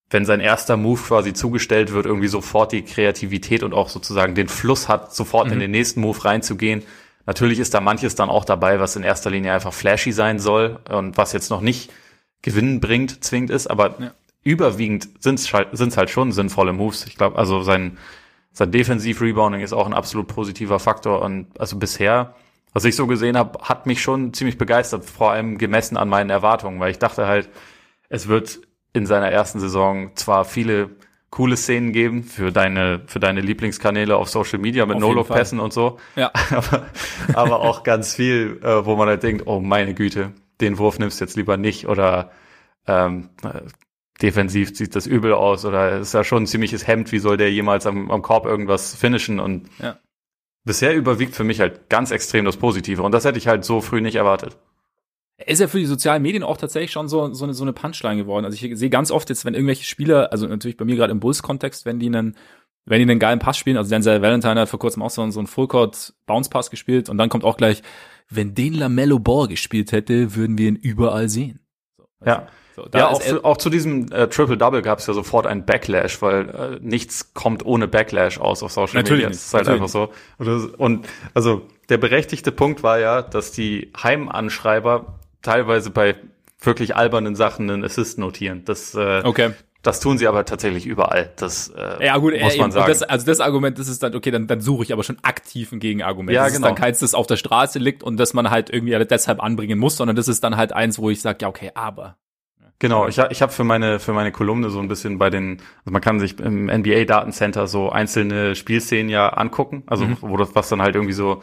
wenn sein erster Move quasi zugestellt wird, irgendwie sofort die Kreativität und auch sozusagen den Fluss hat, sofort mhm. in den nächsten Move reinzugehen. Natürlich ist da manches dann auch dabei, was in erster Linie einfach flashy sein soll und was jetzt noch nicht Gewinnen bringt, zwingend ist, aber ja. Überwiegend sind es halt schon sinnvolle Moves. Ich glaube, also sein, sein Defensiv-Rebounding ist auch ein absolut positiver Faktor und also bisher, was ich so gesehen habe, hat mich schon ziemlich begeistert, vor allem gemessen an meinen Erwartungen, weil ich dachte halt, es wird in seiner ersten Saison zwar viele coole Szenen geben für deine, für deine Lieblingskanäle auf Social Media mit No-Look-Pässen und so. Ja. aber, aber auch ganz viel, äh, wo man halt denkt, oh meine Güte, den Wurf nimmst du jetzt lieber nicht oder ähm, defensiv sieht das übel aus oder ist ja schon ein ziemliches Hemd, wie soll der jemals am, am Korb irgendwas finishen und ja. bisher überwiegt für mich halt ganz extrem das Positive und das hätte ich halt so früh nicht erwartet ist ja für die sozialen Medien auch tatsächlich schon so, so, eine, so eine Punchline geworden. Also ich sehe ganz oft jetzt, wenn irgendwelche Spieler, also natürlich bei mir gerade im Bulls-Kontext, wenn die einen, wenn die einen geilen Pass spielen, also Denzel Valentine hat vor kurzem auch so, so einen Fullcourt-Bounce-Pass gespielt und dann kommt auch gleich, wenn den Lamello Ball gespielt hätte, würden wir ihn überall sehen. So, also, ja. So, ja, auch, für, auch, zu diesem äh, Triple-Double gab es ja sofort ein Backlash, weil äh, nichts kommt ohne Backlash aus auf Social natürlich Media. Nicht, das ist halt einfach so. Und, und also der berechtigte Punkt war ja, dass die Heimanschreiber teilweise bei wirklich albernen Sachen einen Assist notieren. Das, äh, okay. das tun sie aber tatsächlich überall. Das äh, ja, gut, muss man sagen. Das, also das Argument, das ist dann, okay, dann, dann suche ich aber schon aktiv ein Gegenargument. Ja, das genau. ist dann keins, das auf der Straße liegt und das man halt irgendwie deshalb anbringen muss, sondern das ist dann halt eins, wo ich sage, ja, okay, aber. Genau, ich, ich habe für meine für meine Kolumne so ein bisschen bei den, also man kann sich im NBA Datencenter so einzelne Spielszenen ja angucken, also mhm. wo das was dann halt irgendwie so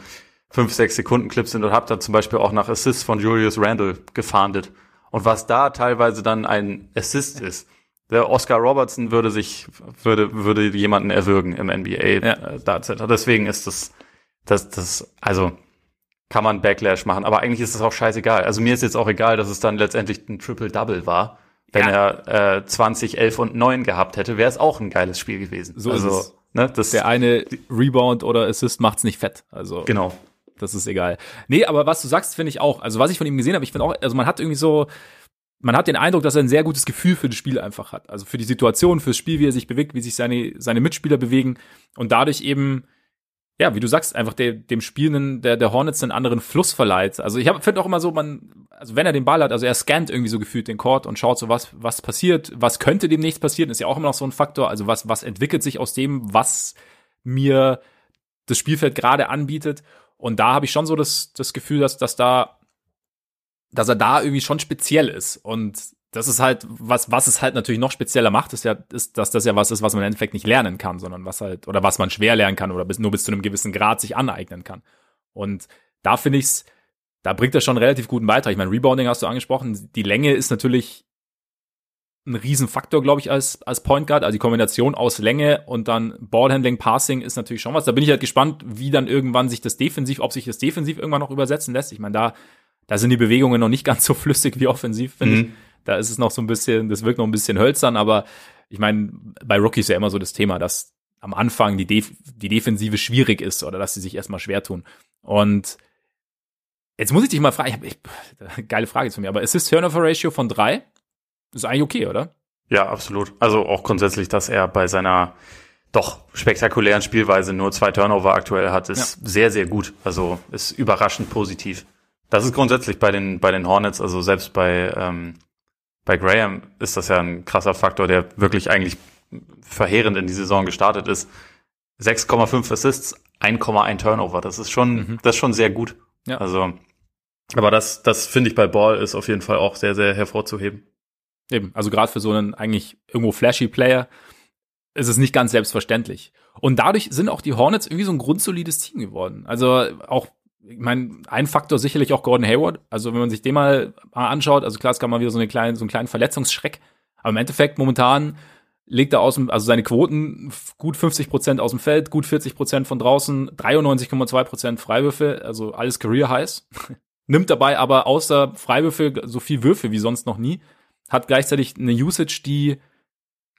fünf, sechs Sekunden Clips sind und habe da zum Beispiel auch nach Assists von Julius Randle gefahndet. Und was da teilweise dann ein Assist ist. Der Oscar Robertson würde sich, würde, würde jemanden erwürgen im NBA ja. Äh. Deswegen ist das, das, das, also, kann man Backlash machen. Aber eigentlich ist es auch scheißegal. Also mir ist jetzt auch egal, dass es dann letztendlich ein Triple-Double war. Wenn ja. er äh, 20, 11 und 9 gehabt hätte, wäre es auch ein geiles Spiel gewesen. So also, ist es. Ne, das Der eine Rebound oder Assist macht's nicht fett. Also genau. Das ist egal. Nee, aber was du sagst, finde ich auch. Also was ich von ihm gesehen habe, ich finde auch, also man hat irgendwie so, man hat den Eindruck, dass er ein sehr gutes Gefühl für das Spiel einfach hat. Also für die Situation, fürs Spiel, wie er sich bewegt, wie sich seine, seine Mitspieler bewegen und dadurch eben, ja, wie du sagst, einfach der, dem Spielenden der, der Hornets einen anderen Fluss verleiht. Also ich finde auch immer so, man, also wenn er den Ball hat, also er scannt irgendwie so gefühlt den Court und schaut so, was, was passiert, was könnte demnächst passieren, ist ja auch immer noch so ein Faktor. Also was, was entwickelt sich aus dem, was mir das Spielfeld gerade anbietet. Und da habe ich schon so das, das Gefühl, dass, dass da, dass er da irgendwie schon speziell ist. Und das ist halt, was, was es halt natürlich noch spezieller macht, ist ja, ist, dass das ja was ist, was man im Endeffekt nicht lernen kann, sondern was halt, oder was man schwer lernen kann oder bis, nur bis zu einem gewissen Grad sich aneignen kann. Und da finde ich's, da bringt er schon einen relativ guten Beitrag. Ich meine, Rebounding hast du angesprochen. Die Länge ist natürlich ein Riesenfaktor, glaube ich, als, als Point Guard. Also die Kombination aus Länge und dann Ballhandling, Passing ist natürlich schon was. Da bin ich halt gespannt, wie dann irgendwann sich das defensiv, ob sich das defensiv irgendwann noch übersetzen lässt. Ich meine, da, da sind die Bewegungen noch nicht ganz so flüssig wie offensiv, finde mhm. ich. Da ist es noch so ein bisschen, das wirkt noch ein bisschen hölzern, aber ich meine, bei Rookies ja immer so das Thema, dass am Anfang die, Def die Defensive schwierig ist oder dass sie sich erstmal schwer tun. Und jetzt muss ich dich mal fragen, ich hab, ich, geile Frage zu mir, aber Assist Turnover Ratio von drei ist eigentlich okay, oder? Ja, absolut. Also auch grundsätzlich, dass er bei seiner doch spektakulären Spielweise nur zwei Turnover aktuell hat, ist ja. sehr, sehr gut. Also ist überraschend positiv. Das ist grundsätzlich bei den, bei den Hornets, also selbst bei, ähm, bei Graham ist das ja ein krasser Faktor, der wirklich eigentlich verheerend in die Saison gestartet ist. 6,5 Assists, 1,1 Turnover. Das ist schon, mhm. das ist schon sehr gut. Ja. Also, aber das, das finde ich bei Ball ist auf jeden Fall auch sehr, sehr hervorzuheben. Eben, also gerade für so einen eigentlich irgendwo flashy Player ist es nicht ganz selbstverständlich. Und dadurch sind auch die Hornets irgendwie so ein grundsolides Team geworden. Also auch ich meine, ein Faktor sicherlich auch Gordon Hayward. Also wenn man sich den mal anschaut, also klar, es kann mal wieder so, eine kleine, so einen kleinen Verletzungsschreck. Aber im Endeffekt momentan legt er aus dem, also seine Quoten gut 50 Prozent aus dem Feld, gut 40 Prozent von draußen, 93,2 Prozent Freiwürfe, also alles Career Highs. Nimmt dabei aber außer Freiwürfe so viel Würfe wie sonst noch nie. Hat gleichzeitig eine Usage, die,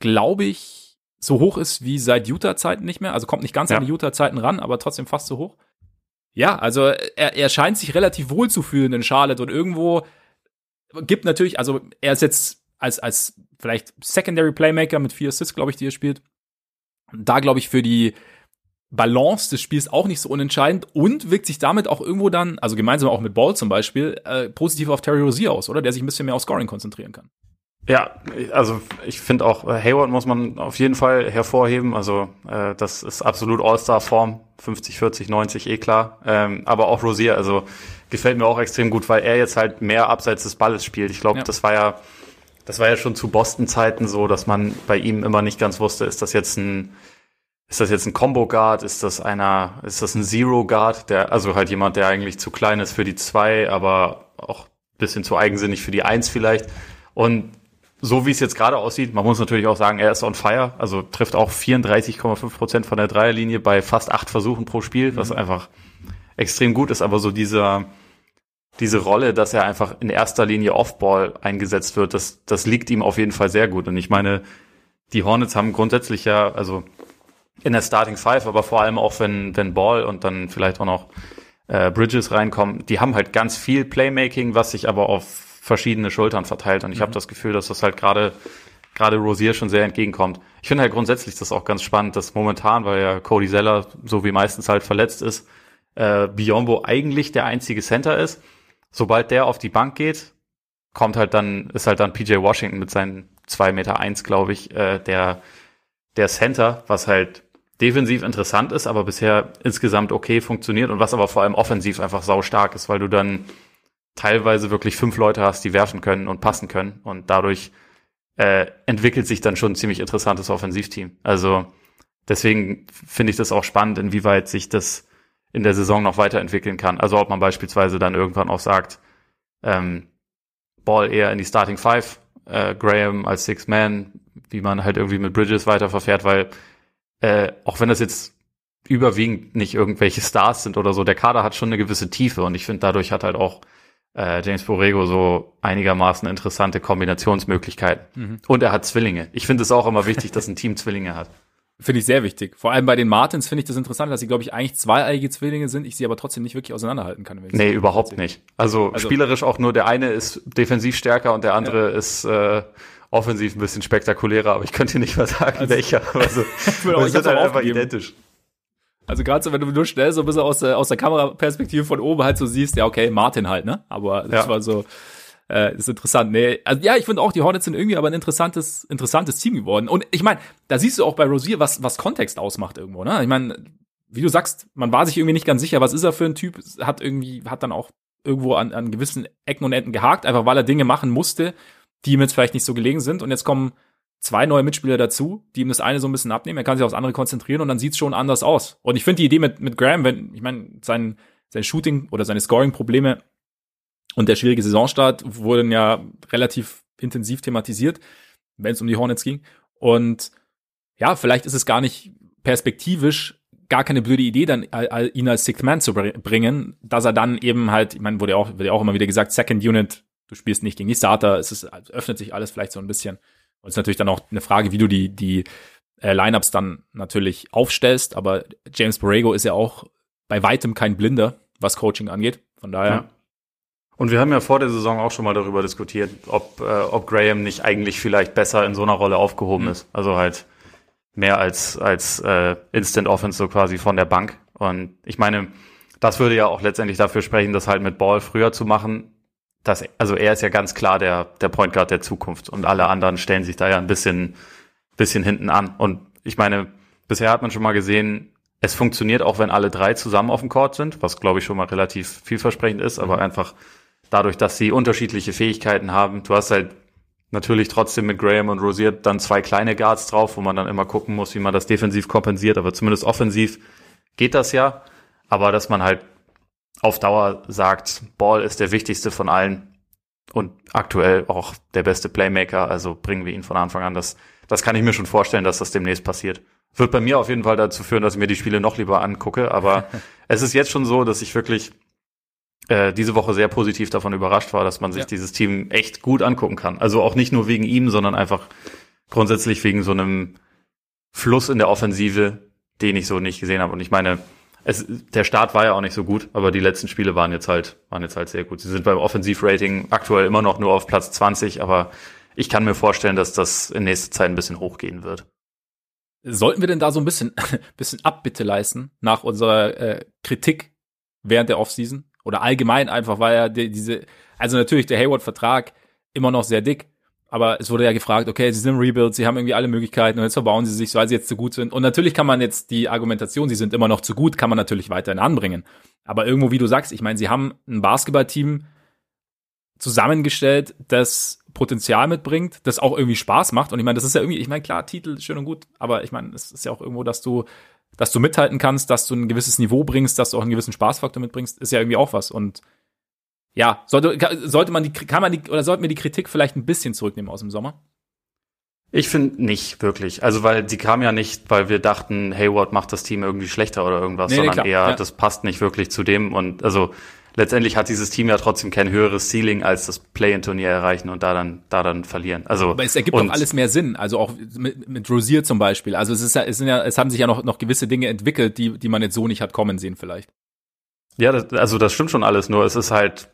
glaube ich, so hoch ist wie seit Utah-Zeiten nicht mehr. Also kommt nicht ganz ja. an die Utah-Zeiten ran, aber trotzdem fast so hoch. Ja, also er, er scheint sich relativ wohl zu fühlen in Charlotte und irgendwo gibt natürlich, also er ist jetzt als, als vielleicht Secondary Playmaker mit vier Assists, glaube ich, die er spielt. Da, glaube ich, für die Balance des Spiels auch nicht so unentscheidend und wirkt sich damit auch irgendwo dann, also gemeinsam auch mit Ball zum Beispiel, äh, positiv auf Terry Rozier aus, oder? Der sich ein bisschen mehr auf Scoring konzentrieren kann. Ja, also ich finde auch, äh, Hayward muss man auf jeden Fall hervorheben. Also äh, das ist absolut All-Star-Form. 50, 40, 90, eh klar. Ähm, aber auch Rosier, also gefällt mir auch extrem gut, weil er jetzt halt mehr abseits des Balles spielt. Ich glaube, ja. das war ja, das war ja schon zu Boston-Zeiten so, dass man bei ihm immer nicht ganz wusste, ist das jetzt ein, ist das jetzt ein Combo Guard, ist das einer, ist das ein Zero Guard, der, also halt jemand, der eigentlich zu klein ist für die zwei, aber auch bisschen zu eigensinnig für die eins vielleicht. Und so wie es jetzt gerade aussieht, man muss natürlich auch sagen, er ist on fire, also trifft auch 34,5 Prozent von der Dreierlinie bei fast acht Versuchen pro Spiel, was mhm. einfach extrem gut ist, aber so dieser, diese Rolle, dass er einfach in erster Linie Offball eingesetzt wird, das, das liegt ihm auf jeden Fall sehr gut. Und ich meine, die Hornets haben grundsätzlich ja, also in der Starting Five, aber vor allem auch wenn, wenn Ball und dann vielleicht auch noch äh, Bridges reinkommen, die haben halt ganz viel Playmaking, was sich aber auf verschiedene Schultern verteilt. Und ich mhm. habe das Gefühl, dass das halt gerade gerade Rosier schon sehr entgegenkommt. Ich finde halt grundsätzlich das auch ganz spannend, dass momentan, weil ja Cody Zeller so wie meistens halt verletzt ist, äh, Biombo eigentlich der einzige Center ist. Sobald der auf die Bank geht, kommt halt dann, ist halt dann PJ Washington mit seinen zwei Meter, eins, glaube ich, äh, der, der Center, was halt defensiv interessant ist, aber bisher insgesamt okay funktioniert und was aber vor allem offensiv einfach sau stark ist, weil du dann teilweise wirklich fünf Leute hast, die werfen können und passen können. Und dadurch äh, entwickelt sich dann schon ein ziemlich interessantes Offensivteam. Also deswegen finde ich das auch spannend, inwieweit sich das in der Saison noch weiterentwickeln kann. Also ob man beispielsweise dann irgendwann auch sagt, ähm, Ball eher in die Starting Five, äh, Graham als Six Man, wie man halt irgendwie mit Bridges weiter verfährt, weil äh, auch wenn das jetzt überwiegend nicht irgendwelche Stars sind oder so, der Kader hat schon eine gewisse Tiefe und ich finde, dadurch hat halt auch äh, James Borrego so einigermaßen interessante Kombinationsmöglichkeiten. Mhm. Und er hat Zwillinge. Ich finde es auch immer wichtig, dass ein Team Zwillinge hat. Finde ich sehr wichtig. Vor allem bei den Martins finde ich das interessant, dass sie, glaube ich, eigentlich zweieiige Zwillinge sind, ich sie aber trotzdem nicht wirklich auseinanderhalten kann. Nee, überhaupt nicht. Also, also, spielerisch auch nur der eine ist defensiv stärker und der andere ja. ist äh, offensiv ein bisschen spektakulärer, aber ich könnte nicht mal sagen, also, welcher. Also, ich will auch, ich sind halt einfach identisch. Also gerade so, wenn du nur schnell so ein bisschen aus der, aus der Kameraperspektive von oben halt so siehst, ja, okay, Martin halt, ne? Aber das ja. war so, äh, ist interessant. Nee, also ja, ich finde auch, die Hornets sind irgendwie aber ein interessantes, interessantes Team geworden. Und ich meine, da siehst du auch bei Rosier, was, was Kontext ausmacht irgendwo, ne? Ich meine, wie du sagst, man war sich irgendwie nicht ganz sicher, was ist er für ein Typ, hat irgendwie, hat dann auch irgendwo an, an gewissen Ecken und Enden gehakt, einfach weil er Dinge machen musste, die ihm jetzt vielleicht nicht so gelegen sind. Und jetzt kommen zwei neue Mitspieler dazu, die ihm das eine so ein bisschen abnehmen. Er kann sich aufs andere konzentrieren und dann sieht's schon anders aus. Und ich finde die Idee mit, mit Graham, wenn, ich meine, sein, sein Shooting oder seine Scoring-Probleme und der schwierige Saisonstart wurden ja relativ intensiv thematisiert, wenn es um die Hornets ging. Und ja, vielleicht ist es gar nicht perspektivisch gar keine blöde Idee, dann ihn als Sixth Man zu bringen, dass er dann eben halt, ich meine, wurde ja auch, wurde ja auch immer wieder gesagt, Second Unit, du spielst nicht gegen die Starter, es ist, öffnet sich alles vielleicht so ein bisschen. Und es ist natürlich dann auch eine Frage, wie du die, die äh, Lineups dann natürlich aufstellst, aber James Borrego ist ja auch bei weitem kein Blinder, was Coaching angeht. Von daher. Ja. Und wir haben ja vor der Saison auch schon mal darüber diskutiert, ob, äh, ob Graham nicht eigentlich vielleicht besser in so einer Rolle aufgehoben mhm. ist. Also halt mehr als, als äh, Instant Offense so quasi von der Bank. Und ich meine, das würde ja auch letztendlich dafür sprechen, das halt mit Ball früher zu machen. Das, also er ist ja ganz klar der, der Point Guard der Zukunft und alle anderen stellen sich da ja ein bisschen, bisschen hinten an. Und ich meine, bisher hat man schon mal gesehen, es funktioniert auch, wenn alle drei zusammen auf dem Court sind, was glaube ich schon mal relativ vielversprechend ist, aber mhm. einfach dadurch, dass sie unterschiedliche Fähigkeiten haben. Du hast halt natürlich trotzdem mit Graham und Rosier dann zwei kleine Guards drauf, wo man dann immer gucken muss, wie man das defensiv kompensiert, aber zumindest offensiv geht das ja. Aber dass man halt auf Dauer sagt, Ball ist der wichtigste von allen und aktuell auch der beste Playmaker, also bringen wir ihn von Anfang an. Das, das kann ich mir schon vorstellen, dass das demnächst passiert. Wird bei mir auf jeden Fall dazu führen, dass ich mir die Spiele noch lieber angucke, aber es ist jetzt schon so, dass ich wirklich äh, diese Woche sehr positiv davon überrascht war, dass man sich ja. dieses Team echt gut angucken kann. Also auch nicht nur wegen ihm, sondern einfach grundsätzlich wegen so einem Fluss in der Offensive, den ich so nicht gesehen habe. Und ich meine, es, der Start war ja auch nicht so gut, aber die letzten Spiele waren jetzt halt, waren jetzt halt sehr gut. Sie sind beim Offensivrating aktuell immer noch nur auf Platz 20, aber ich kann mir vorstellen, dass das in nächster Zeit ein bisschen hochgehen wird. Sollten wir denn da so ein bisschen, bisschen Abbitte leisten nach unserer äh, Kritik während der Offseason? Oder allgemein einfach, weil ja die, diese, also natürlich der Hayward-Vertrag immer noch sehr dick, aber es wurde ja gefragt, okay, sie sind im Rebuild, sie haben irgendwie alle Möglichkeiten und jetzt verbauen sie sich, weil sie jetzt zu gut sind. Und natürlich kann man jetzt die Argumentation, sie sind immer noch zu gut, kann man natürlich weiterhin anbringen. Aber irgendwo, wie du sagst, ich meine, sie haben ein Basketballteam zusammengestellt, das Potenzial mitbringt, das auch irgendwie Spaß macht. Und ich meine, das ist ja irgendwie, ich meine, klar, Titel schön und gut, aber ich meine, es ist ja auch irgendwo, dass du dass du mithalten kannst, dass du ein gewisses Niveau bringst, dass du auch einen gewissen Spaßfaktor mitbringst, ist ja irgendwie auch was. Und ja, sollte, sollte man die, kann man die, oder sollten wir die Kritik vielleicht ein bisschen zurücknehmen aus dem Sommer? Ich finde nicht wirklich. Also, weil sie kam ja nicht, weil wir dachten, Hayward macht das Team irgendwie schlechter oder irgendwas, nee, sondern nee, eher, ja. das passt nicht wirklich zu dem. Und also letztendlich hat dieses Team ja trotzdem kein höheres Ceiling als das Play-in-Turnier erreichen und da dann, da dann verlieren. Also, aber es ergibt doch alles mehr Sinn. Also auch mit, mit Rosier zum Beispiel. Also es ist ja, es sind ja, es haben sich ja noch, noch gewisse Dinge entwickelt, die, die man jetzt so nicht hat kommen sehen vielleicht. Ja, das, also das stimmt schon alles. Nur es ist halt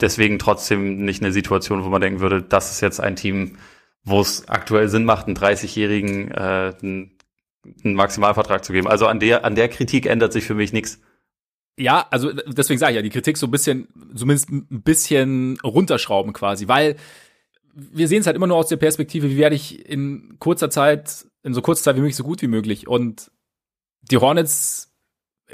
deswegen trotzdem nicht eine Situation, wo man denken würde, das ist jetzt ein Team, wo es aktuell Sinn macht, einen 30-Jährigen äh, einen, einen Maximalvertrag zu geben. Also an der, an der Kritik ändert sich für mich nichts. Ja, also deswegen sage ich ja, die Kritik so ein bisschen, zumindest ein bisschen runterschrauben quasi, weil wir sehen es halt immer nur aus der Perspektive, wie werde ich in kurzer Zeit, in so kurzer Zeit wie möglich, so gut wie möglich. Und die Hornets,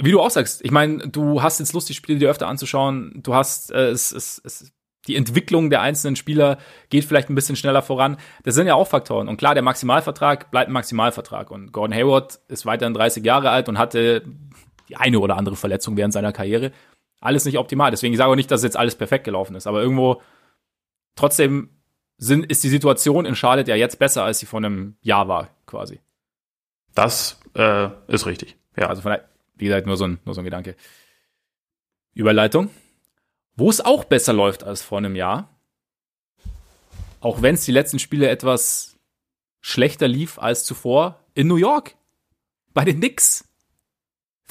wie du auch sagst, ich meine, du hast jetzt Lust, die Spiele dir öfter anzuschauen, du hast äh, es, es, es, die Entwicklung der einzelnen Spieler geht vielleicht ein bisschen schneller voran. Das sind ja auch Faktoren. Und klar, der Maximalvertrag bleibt ein Maximalvertrag. Und Gordon Hayward ist weiterhin 30 Jahre alt und hatte die eine oder andere Verletzung während seiner Karriere. Alles nicht optimal. Deswegen sage ich auch nicht, dass jetzt alles perfekt gelaufen ist. Aber irgendwo trotzdem sind, ist die Situation in Charlotte ja jetzt besser, als sie vor einem Jahr war, quasi. Das äh, ist richtig. Ja. Also von wie gesagt, nur so ein, nur so ein Gedanke. Überleitung. Wo es auch besser läuft als vor einem Jahr, auch wenn es die letzten Spiele etwas schlechter lief als zuvor, in New York. Bei den Knicks.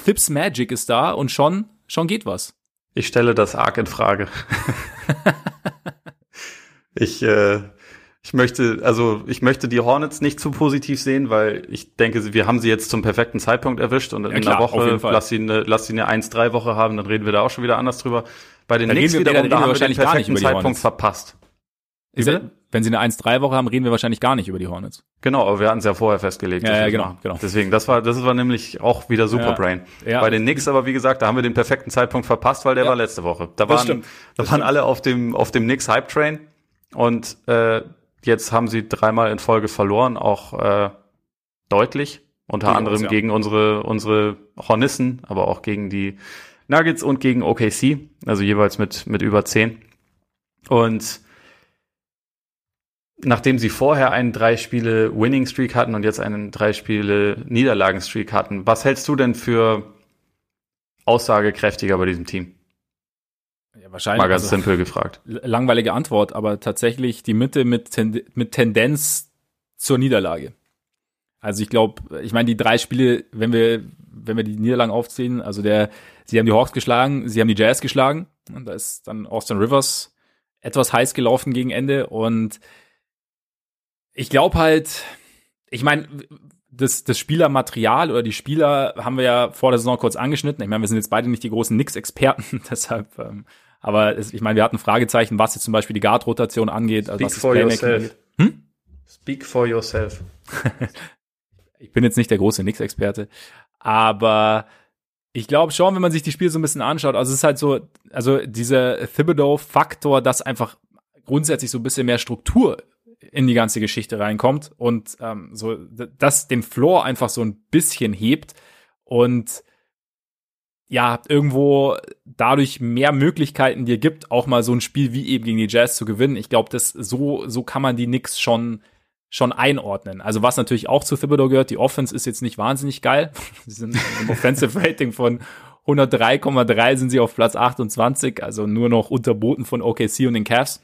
Thips Magic ist da und schon, schon geht was. Ich stelle das arg in Frage. ich, äh, ich möchte, also ich möchte die Hornets nicht zu positiv sehen, weil ich denke, wir haben sie jetzt zum perfekten Zeitpunkt erwischt und in ja, klar, einer Woche lass sie eine, lass sie eine 1-3 Woche haben, dann reden wir da auch schon wieder anders drüber. Bei den Knicks wiederum, da haben wir den perfekten Zeitpunkt verpasst. Wenn sie eine 1-3-Woche haben, reden wir wahrscheinlich gar nicht über die Hornets. Genau, aber wir hatten es ja vorher festgelegt. Ja, ja genau, genau. Deswegen, das war, das war nämlich auch wieder Superbrain. Ja, ja. Bei den Knicks aber, wie gesagt, da haben wir den perfekten Zeitpunkt verpasst, weil der ja. war letzte Woche. Da waren, stimmt. da waren alle auf dem, auf dem Knicks Hype Train und äh, jetzt haben sie dreimal in Folge verloren, auch äh, deutlich. Unter gegen anderem uns, gegen unsere, unsere Hornissen, aber auch gegen die Nuggets und gegen OKC, also jeweils mit, mit über zehn. Und nachdem sie vorher einen drei Spiele Winning Streak hatten und jetzt einen drei Spiele Niederlagen Streak hatten, was hältst du denn für aussagekräftiger bei diesem Team? Wahrscheinlich. Mal ganz simpel gefragt. Langweilige Antwort, aber tatsächlich die Mitte mit, Ten mit Tendenz zur Niederlage. Also ich glaube, ich meine, die drei Spiele, wenn wir, wenn wir die Niederlagen aufziehen, also der, sie haben die Hawks geschlagen, sie haben die Jazz geschlagen, und da ist dann Austin Rivers etwas heiß gelaufen gegen Ende und ich glaube halt, ich meine, das, das Spielermaterial oder die Spieler haben wir ja vor der Saison kurz angeschnitten. Ich meine, wir sind jetzt beide nicht die großen Nix-Experten, deshalb, ähm, aber es, ich meine, wir hatten Fragezeichen, was jetzt zum Beispiel die Guard-Rotation angeht. Also Speak for yourself. Hm? Speak for yourself. ich bin jetzt nicht der große Nix-Experte, aber ich glaube schon, wenn man sich die Spiele so ein bisschen anschaut, also es ist halt so, also dieser Thibodeau-Faktor, dass einfach grundsätzlich so ein bisschen mehr Struktur in die ganze Geschichte reinkommt und ähm, so das den Floor einfach so ein bisschen hebt und ja, irgendwo dadurch mehr Möglichkeiten dir gibt, auch mal so ein Spiel wie eben gegen die Jazz zu gewinnen. Ich glaube, das so so kann man die Knicks schon schon einordnen. Also was natürlich auch zu Thibodeau gehört, die Offense ist jetzt nicht wahnsinnig geil. Sie sind im Offensive Rating von 103,3 sind sie auf Platz 28, also nur noch unterboten von OKC und den Cavs.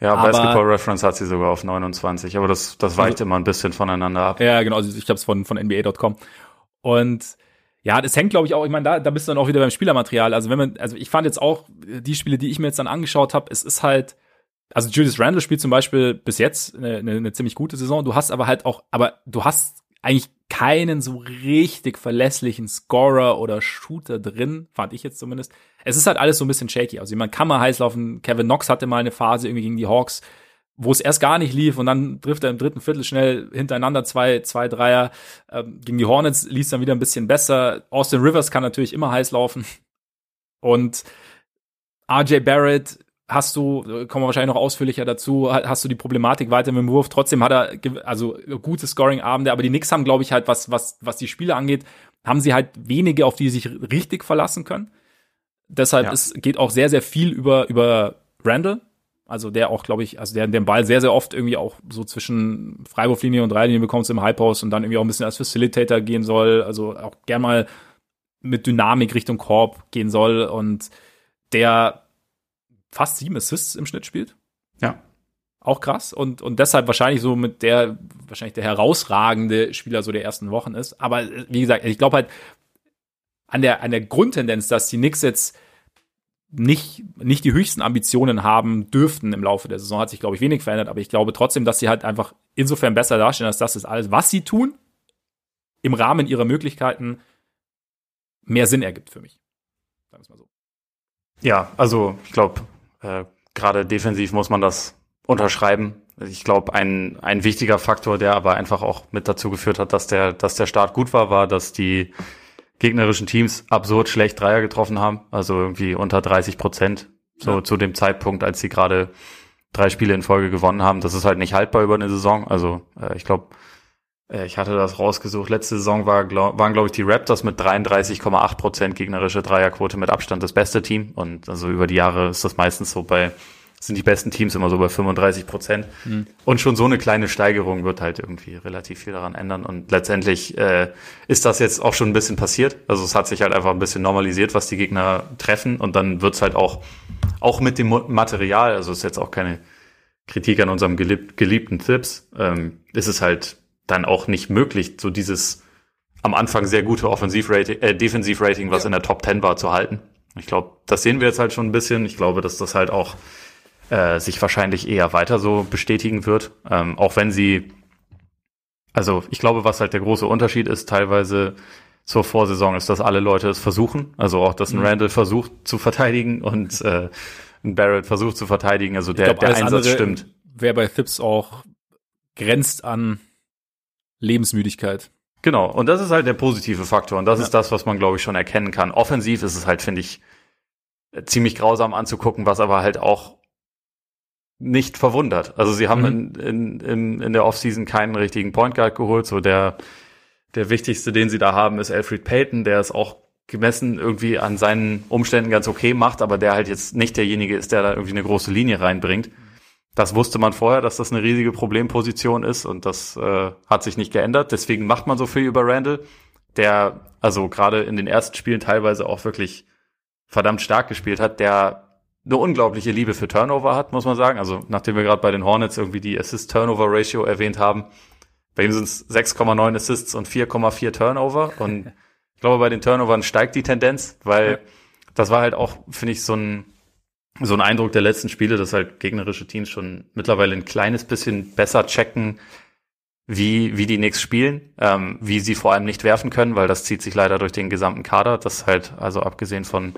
Ja, aber, Basketball Reference hat sie sogar auf 29, aber das, das weicht also, immer ein bisschen voneinander ab. Ja, genau, also ich habe es von, von NBA.com. Und ja, das hängt, glaube ich, auch, ich meine, da, da bist du dann auch wieder beim Spielermaterial. Also wenn man, also ich fand jetzt auch die Spiele, die ich mir jetzt dann angeschaut habe, es ist halt, also Julius Randle spielt zum Beispiel bis jetzt eine, eine, eine ziemlich gute Saison. Du hast aber halt auch, aber du hast eigentlich keinen so richtig verlässlichen Scorer oder Shooter drin, fand ich jetzt zumindest. Es ist halt alles so ein bisschen shaky. Also man kann mal heiß laufen. Kevin Knox hatte mal eine Phase irgendwie gegen die Hawks, wo es erst gar nicht lief und dann trifft er im dritten Viertel schnell hintereinander zwei, zwei Dreier. Ähm, gegen die Hornets lief dann wieder ein bisschen besser. Austin Rivers kann natürlich immer heiß laufen. Und RJ Barrett hast du, kommen wir wahrscheinlich noch ausführlicher dazu, hast du die Problematik weiter mit dem Wurf. Trotzdem hat er also gute Scoring-Abende, aber die Knicks haben, glaube ich, halt, was, was, was die Spiele angeht, haben sie halt wenige, auf die sie sich richtig verlassen können. Deshalb ja. es geht auch sehr, sehr viel über, über Randall. Also der auch, glaube ich, also der den Ball sehr, sehr oft irgendwie auch so zwischen Freiwurflinie und Dreilinie bekommt im High Post und dann irgendwie auch ein bisschen als Facilitator gehen soll. Also auch gern mal mit Dynamik Richtung Korb gehen soll und der fast sieben Assists im Schnitt spielt. Ja. Auch krass und, und deshalb wahrscheinlich so mit der, wahrscheinlich der herausragende Spieler so der ersten Wochen ist. Aber wie gesagt, ich glaube halt an der, an der Grundtendenz, dass die Knicks jetzt nicht, nicht die höchsten Ambitionen haben dürften im Laufe der Saison, hat sich, glaube ich, wenig verändert. Aber ich glaube trotzdem, dass sie halt einfach insofern besser dastehen, dass das ist alles, was sie tun, im Rahmen ihrer Möglichkeiten mehr Sinn ergibt für mich. Sagen wir mal so. Ja, also ich glaube, äh, Gerade defensiv muss man das unterschreiben. Ich glaube, ein, ein wichtiger Faktor, der aber einfach auch mit dazu geführt hat, dass der, dass der Start gut war, war, dass die gegnerischen Teams absurd schlecht Dreier getroffen haben. Also irgendwie unter 30 Prozent. So ja. zu dem Zeitpunkt, als sie gerade drei Spiele in Folge gewonnen haben. Das ist halt nicht haltbar über eine Saison. Also äh, ich glaube, äh, ich hatte das rausgesucht. Letzte Saison war, glaub, waren, glaube ich, die Raptors mit 33,8 Prozent gegnerische Dreierquote mit Abstand das beste Team. Und also über die Jahre ist das meistens so bei, sind die besten Teams immer so bei 35 Prozent. Mhm. Und schon so eine kleine Steigerung wird halt irgendwie relativ viel daran ändern. Und letztendlich äh, ist das jetzt auch schon ein bisschen passiert. Also es hat sich halt einfach ein bisschen normalisiert, was die Gegner treffen. Und dann wird's halt auch, auch mit dem Material, also ist jetzt auch keine Kritik an unserem gelieb geliebten Tipps, ähm, ist es halt dann auch nicht möglich, so dieses am Anfang sehr gute Offensivrating, äh, Defensivrating, was ja. in der Top 10 war, zu halten. Ich glaube, das sehen wir jetzt halt schon ein bisschen. Ich glaube, dass das halt auch äh, sich wahrscheinlich eher weiter so bestätigen wird. Ähm, auch wenn sie, also ich glaube, was halt der große Unterschied ist, teilweise zur Vorsaison, ist, dass alle Leute es versuchen. Also auch, dass ein mhm. Randall versucht zu verteidigen und äh, ein Barrett versucht zu verteidigen. Also der, glaub, der Einsatz stimmt. Wer bei Phipps auch grenzt an Lebensmüdigkeit. Genau, und das ist halt der positive Faktor und das ja. ist das, was man, glaube ich, schon erkennen kann. Offensiv ist es halt, finde ich, ziemlich grausam anzugucken, was aber halt auch nicht verwundert. Also sie haben mhm. in, in, in, in der Offseason keinen richtigen Point Guard geholt. So der, der wichtigste, den sie da haben, ist Alfred Payton, der es auch gemessen irgendwie an seinen Umständen ganz okay macht, aber der halt jetzt nicht derjenige ist, der da irgendwie eine große Linie reinbringt. Das wusste man vorher, dass das eine riesige Problemposition ist und das äh, hat sich nicht geändert. Deswegen macht man so viel über Randall, der also gerade in den ersten Spielen teilweise auch wirklich verdammt stark gespielt hat, der eine unglaubliche Liebe für Turnover hat, muss man sagen. Also nachdem wir gerade bei den Hornets irgendwie die Assist-Turnover-Ratio erwähnt haben, bei ihm sind es 6,9 Assists und 4,4 Turnover. Und ich glaube, bei den Turnovern steigt die Tendenz, weil das war halt auch, finde ich, so ein, so ein Eindruck der letzten Spiele, dass halt gegnerische Teams schon mittlerweile ein kleines bisschen besser checken, wie, wie die Knicks spielen, ähm, wie sie vor allem nicht werfen können, weil das zieht sich leider durch den gesamten Kader. Das halt, also abgesehen von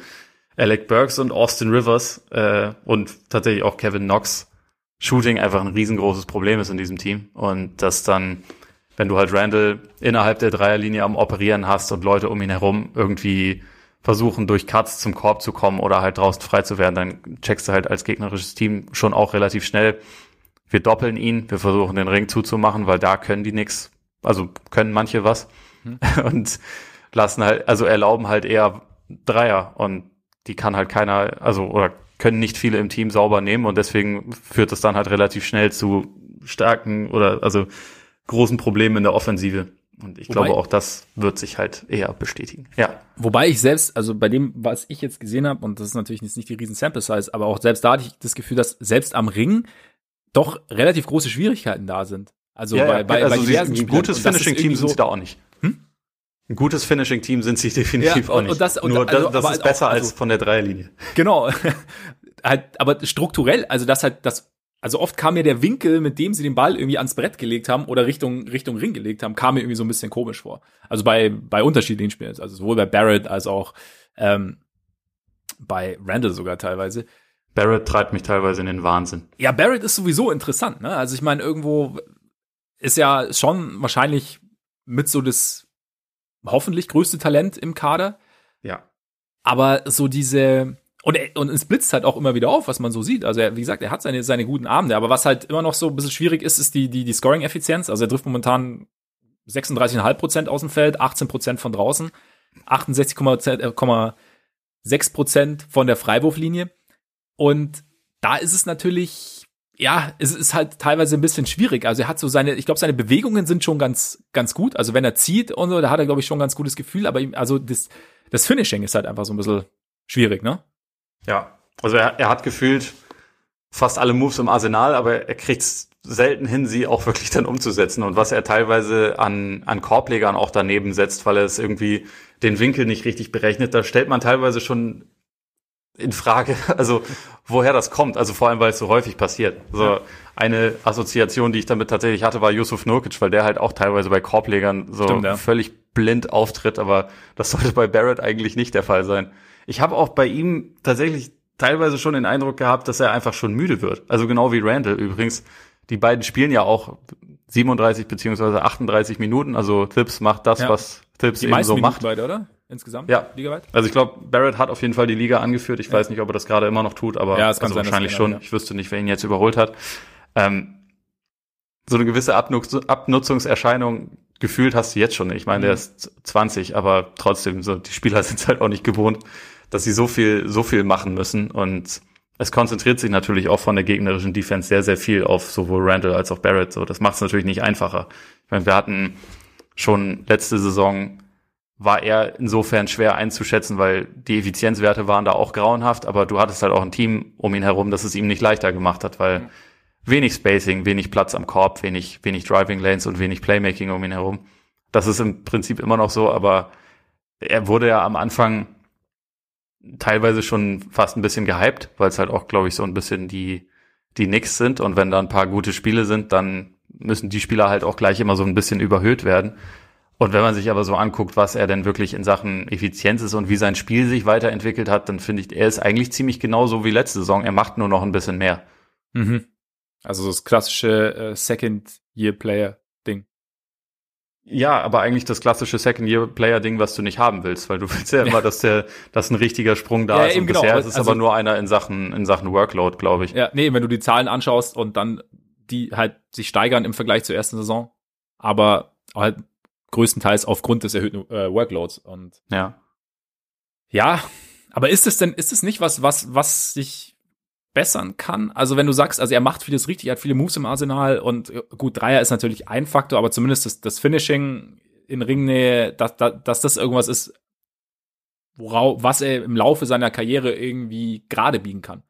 Alec Burks und Austin Rivers äh, und tatsächlich auch Kevin Knox Shooting einfach ein riesengroßes Problem ist in diesem Team. Und dass dann, wenn du halt Randall innerhalb der Dreierlinie am Operieren hast und Leute um ihn herum irgendwie versuchen, durch Cuts zum Korb zu kommen oder halt draußen frei zu werden, dann checkst du halt als gegnerisches Team schon auch relativ schnell. Wir doppeln ihn, wir versuchen den Ring zuzumachen, weil da können die nix, also können manche was hm. und lassen halt, also erlauben halt eher Dreier und die kann halt keiner, also oder können nicht viele im Team sauber nehmen und deswegen führt es dann halt relativ schnell zu starken oder also großen Problemen in der Offensive. Und ich wobei, glaube, auch das wird sich halt eher bestätigen. Ja. Wobei ich selbst, also bei dem, was ich jetzt gesehen habe, und das ist natürlich nicht die riesen Sample Size, aber auch selbst da hatte ich das Gefühl, dass selbst am Ring doch relativ große Schwierigkeiten da sind. Also ja, bei, bei, also bei diversen ein gutes Finishing-Team sind sie da auch nicht. Ein gutes Finishing-Team sind sie definitiv ja, auch nicht. Und das, und, Nur also, das, das ist besser auch, also, als von der Dreierlinie. Genau. halt, aber strukturell, also das halt, das, also oft kam mir der Winkel, mit dem sie den Ball irgendwie ans Brett gelegt haben oder Richtung, Richtung Ring gelegt haben, kam mir irgendwie so ein bisschen komisch vor. Also bei, bei unterschiedlichen Spielen, also sowohl bei Barrett als auch ähm, bei Randall sogar teilweise. Barrett treibt mich teilweise in den Wahnsinn. Ja, Barrett ist sowieso interessant, ne? Also ich meine, irgendwo ist ja schon wahrscheinlich mit so das hoffentlich größte Talent im Kader. Ja. Aber so diese, und, und es blitzt halt auch immer wieder auf, was man so sieht. Also er, wie gesagt, er hat seine, seine guten Abende, aber was halt immer noch so ein bisschen schwierig ist, ist die, die, die Scoring-Effizienz. Also er trifft momentan 36,5 Prozent aus dem Feld, 18 Prozent von draußen, 68,6 Prozent von der Freiwurflinie. Und da ist es natürlich ja, es ist halt teilweise ein bisschen schwierig. Also er hat so seine, ich glaube, seine Bewegungen sind schon ganz, ganz gut. Also wenn er zieht und so, da hat er, glaube ich, schon ein ganz gutes Gefühl. Aber ihm, also das, das Finishing ist halt einfach so ein bisschen schwierig, ne? Ja, also er, er hat gefühlt fast alle Moves im Arsenal, aber er kriegt selten hin, sie auch wirklich dann umzusetzen. Und was er teilweise an, an Korblegern auch daneben setzt, weil er es irgendwie den Winkel nicht richtig berechnet, da stellt man teilweise schon in Frage, also woher das kommt, also vor allem, weil es so häufig passiert. Also eine Assoziation, die ich damit tatsächlich hatte, war Yusuf Nurkic, weil der halt auch teilweise bei Korblegern so Stimmt, ja. völlig blind auftritt, aber das sollte bei Barrett eigentlich nicht der Fall sein. Ich habe auch bei ihm tatsächlich teilweise schon den Eindruck gehabt, dass er einfach schon müde wird. Also genau wie Randall übrigens. Die beiden spielen ja auch 37 beziehungsweise 38 Minuten. Also Tips macht das, ja. was Tips eben so macht. Beide, oder? Insgesamt? Ja. Ligaweit? Also ich glaube, Barrett hat auf jeden Fall die Liga angeführt. Ich ja. weiß nicht, ob er das gerade immer noch tut, aber ja, es kann also sein, wahrscheinlich schon. Ja. Ich wüsste nicht, wer ihn jetzt überholt hat. Ähm, so eine gewisse Abnutz Abnutzungserscheinung gefühlt hast du jetzt schon. Ich meine, mhm. der ist 20, aber trotzdem, so die Spieler sind es halt auch nicht gewohnt, dass sie so viel, so viel machen müssen. Und es konzentriert sich natürlich auch von der gegnerischen Defense sehr, sehr viel auf sowohl Randall als auch Barrett. So, das macht es natürlich nicht einfacher. Ich meine, wir hatten schon letzte Saison war er insofern schwer einzuschätzen, weil die Effizienzwerte waren da auch grauenhaft, aber du hattest halt auch ein Team um ihn herum, das es ihm nicht leichter gemacht hat, weil mhm. wenig Spacing, wenig Platz am Korb, wenig, wenig Driving Lanes und wenig Playmaking um ihn herum. Das ist im Prinzip immer noch so, aber er wurde ja am Anfang teilweise schon fast ein bisschen gehypt, weil es halt auch, glaube ich, so ein bisschen die, die Knicks sind und wenn da ein paar gute Spiele sind, dann müssen die Spieler halt auch gleich immer so ein bisschen überhöht werden. Und wenn man sich aber so anguckt, was er denn wirklich in Sachen Effizienz ist und wie sein Spiel sich weiterentwickelt hat, dann finde ich, er ist eigentlich ziemlich genauso wie letzte Saison. Er macht nur noch ein bisschen mehr. Mhm. Also das klassische äh, Second-Year-Player-Ding. Ja, aber eigentlich das klassische Second-Year-Player-Ding, was du nicht haben willst, weil du willst ja, immer, dass der, dass ein richtiger Sprung da ja, ist. Und genau. bisher ist es also, aber nur einer in Sachen, in Sachen Workload, glaube ich. Ja, nee, wenn du die Zahlen anschaust und dann die halt sich steigern im Vergleich zur ersten Saison, aber halt größtenteils aufgrund des erhöhten äh, Workloads. Und ja. Ja, aber ist es denn, ist es nicht was, was, was sich bessern kann? Also wenn du sagst, also er macht vieles richtig, er hat viele Moves im Arsenal und äh, gut, Dreier ist natürlich ein Faktor, aber zumindest das, das Finishing in Ringnähe, dass, dass, dass das irgendwas ist, worauf, was er im Laufe seiner Karriere irgendwie gerade biegen kann.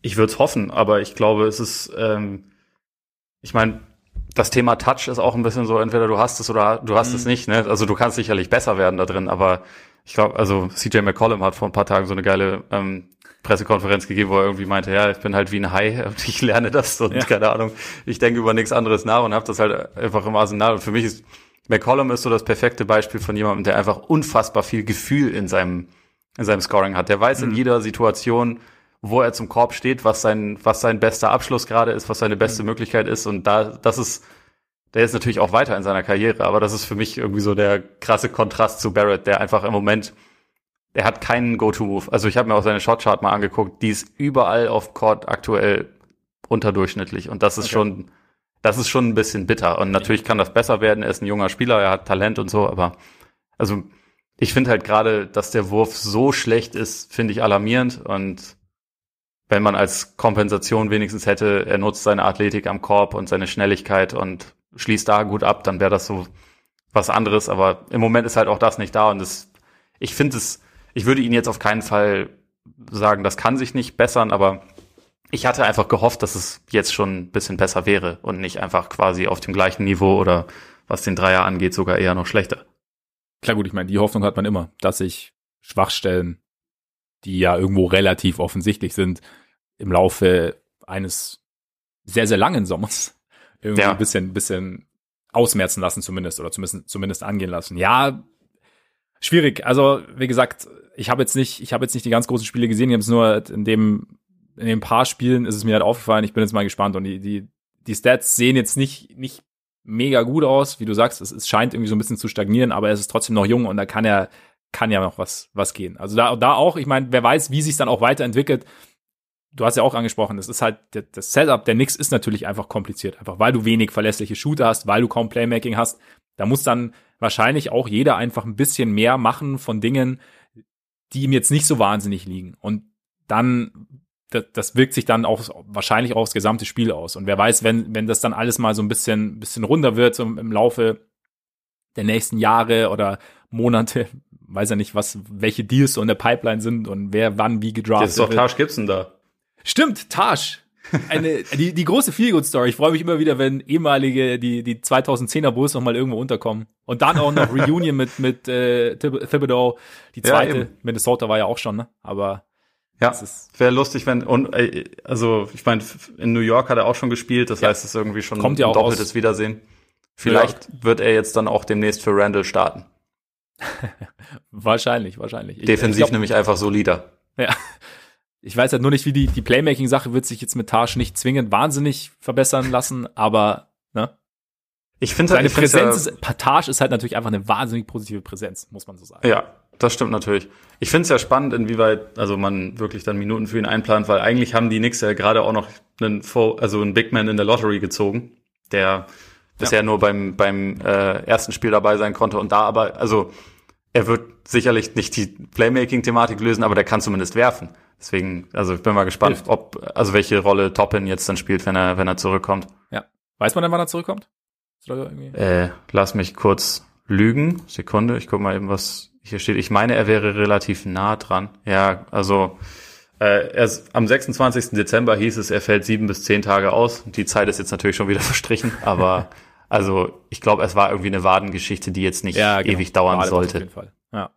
Ich würde es hoffen, aber ich glaube, es ist, ähm, ich meine, das Thema Touch ist auch ein bisschen so, entweder du hast es oder du hast mhm. es nicht. Ne? Also du kannst sicherlich besser werden da drin, aber ich glaube, also CJ McCollum hat vor ein paar Tagen so eine geile ähm, Pressekonferenz gegeben, wo er irgendwie meinte, ja, ich bin halt wie ein Hai und ich lerne das und ja. keine Ahnung, ich denke über nichts anderes nach und habe das halt einfach im Arsenal. Und für mich ist McCollum ist so das perfekte Beispiel von jemandem, der einfach unfassbar viel Gefühl in seinem in seinem Scoring hat. Der weiß mhm. in jeder Situation, wo er zum Korb steht, was sein was sein bester Abschluss gerade ist, was seine beste mhm. Möglichkeit ist und da das ist der ist natürlich auch weiter in seiner Karriere, aber das ist für mich irgendwie so der krasse Kontrast zu Barrett, der einfach im Moment er hat keinen Go-To-Move. Also ich habe mir auch seine Shotchart mal angeguckt, die ist überall auf Court aktuell unterdurchschnittlich und das ist okay. schon, das ist schon ein bisschen bitter. Und natürlich kann das besser werden. Er ist ein junger Spieler, er hat Talent und so, aber also ich finde halt gerade, dass der Wurf so schlecht ist, finde ich alarmierend und wenn man als Kompensation wenigstens hätte, er nutzt seine Athletik am Korb und seine Schnelligkeit und schließt da gut ab, dann wäre das so was anderes. Aber im Moment ist halt auch das nicht da und das, ich finde es ich würde ihn jetzt auf keinen Fall sagen, das kann sich nicht bessern, aber ich hatte einfach gehofft, dass es jetzt schon ein bisschen besser wäre und nicht einfach quasi auf dem gleichen Niveau oder was den Dreier angeht, sogar eher noch schlechter. Klar gut, ich meine, die Hoffnung hat man immer, dass sich Schwachstellen, die ja irgendwo relativ offensichtlich sind, im Laufe eines sehr, sehr langen Sommers irgendwie ja. ein bisschen, bisschen ausmerzen lassen zumindest oder zumindest, zumindest angehen lassen. Ja, schwierig. Also, wie gesagt, ich habe jetzt nicht, ich habe jetzt nicht die ganz großen Spiele gesehen, ich habe es nur in dem, in den paar Spielen ist es mir halt aufgefallen. Ich bin jetzt mal gespannt und die, die, die Stats sehen jetzt nicht, nicht mega gut aus, wie du sagst. Es, es scheint irgendwie so ein bisschen zu stagnieren, aber es ist trotzdem noch jung und da kann ja, kann ja noch was, was gehen. Also da, da auch, ich meine, wer weiß, wie sich dann auch weiterentwickelt. Du hast ja auch angesprochen, das ist halt, das Setup der Knicks ist natürlich einfach kompliziert, einfach weil du wenig verlässliche Shooter hast, weil du kaum Playmaking hast. Da muss dann wahrscheinlich auch jeder einfach ein bisschen mehr machen von Dingen, die ihm jetzt nicht so wahnsinnig liegen. Und dann, das, das wirkt sich dann auch wahrscheinlich auch aufs gesamte Spiel aus. Und wer weiß, wenn, wenn das dann alles mal so ein bisschen, bisschen runder wird so im Laufe der nächsten Jahre oder Monate, weiß ja nicht, was, welche Deals so in der Pipeline sind und wer wann wie gedraftet wird. Jetzt ist doch Taj Gibson da. Stimmt, Taj eine, die, die große Feelgood-Story. Ich freue mich immer wieder, wenn ehemalige, die, die 2010er Bulls noch mal irgendwo unterkommen. Und dann auch noch Reunion mit, mit äh, Thibodeau. Die zweite, ja, Minnesota war ja auch schon, ne? Aber ja, wäre lustig, wenn und äh, also ich meine, in New York hat er auch schon gespielt, das ja. heißt, es ist irgendwie schon Kommt ja ein doppeltes aus. Wiedersehen. Vielleicht wird er jetzt dann auch demnächst für Randall starten. wahrscheinlich, wahrscheinlich. Defensiv ich glaub, nämlich einfach solider. Ja, ich weiß halt nur nicht, wie die, die Playmaking-Sache wird sich jetzt mit Taj nicht zwingend wahnsinnig verbessern lassen, aber, ne? Ich finde halt, seine Präsenz ja, ist, Taj ist halt natürlich einfach eine wahnsinnig positive Präsenz, muss man so sagen. Ja, das stimmt natürlich. Ich finde es ja spannend, inwieweit, also man wirklich dann Minuten für ihn einplant, weil eigentlich haben die Knicks ja gerade auch noch einen, also einen Big Man in der Lottery gezogen, der bisher ja. nur beim, beim äh, ersten Spiel dabei sein konnte und da aber, also er wird sicherlich nicht die Playmaking-Thematik lösen, aber der kann zumindest werfen. Deswegen, also ich bin mal gespannt, Hilft. ob, also welche Rolle Toppin jetzt dann spielt, wenn er, wenn er zurückkommt. Ja. Weiß man denn, wann er zurückkommt? Äh, lass mich kurz lügen. Sekunde, ich guck mal eben, was hier steht. Ich meine, er wäre relativ nah dran. Ja, also äh, erst am 26. Dezember hieß es, er fällt sieben bis zehn Tage aus. Die Zeit ist jetzt natürlich schon wieder verstrichen, aber also ich glaube, es war irgendwie eine Wadengeschichte, die jetzt nicht ja, genau. ewig dauern Wade sollte. Auf jeden Fall. Ja.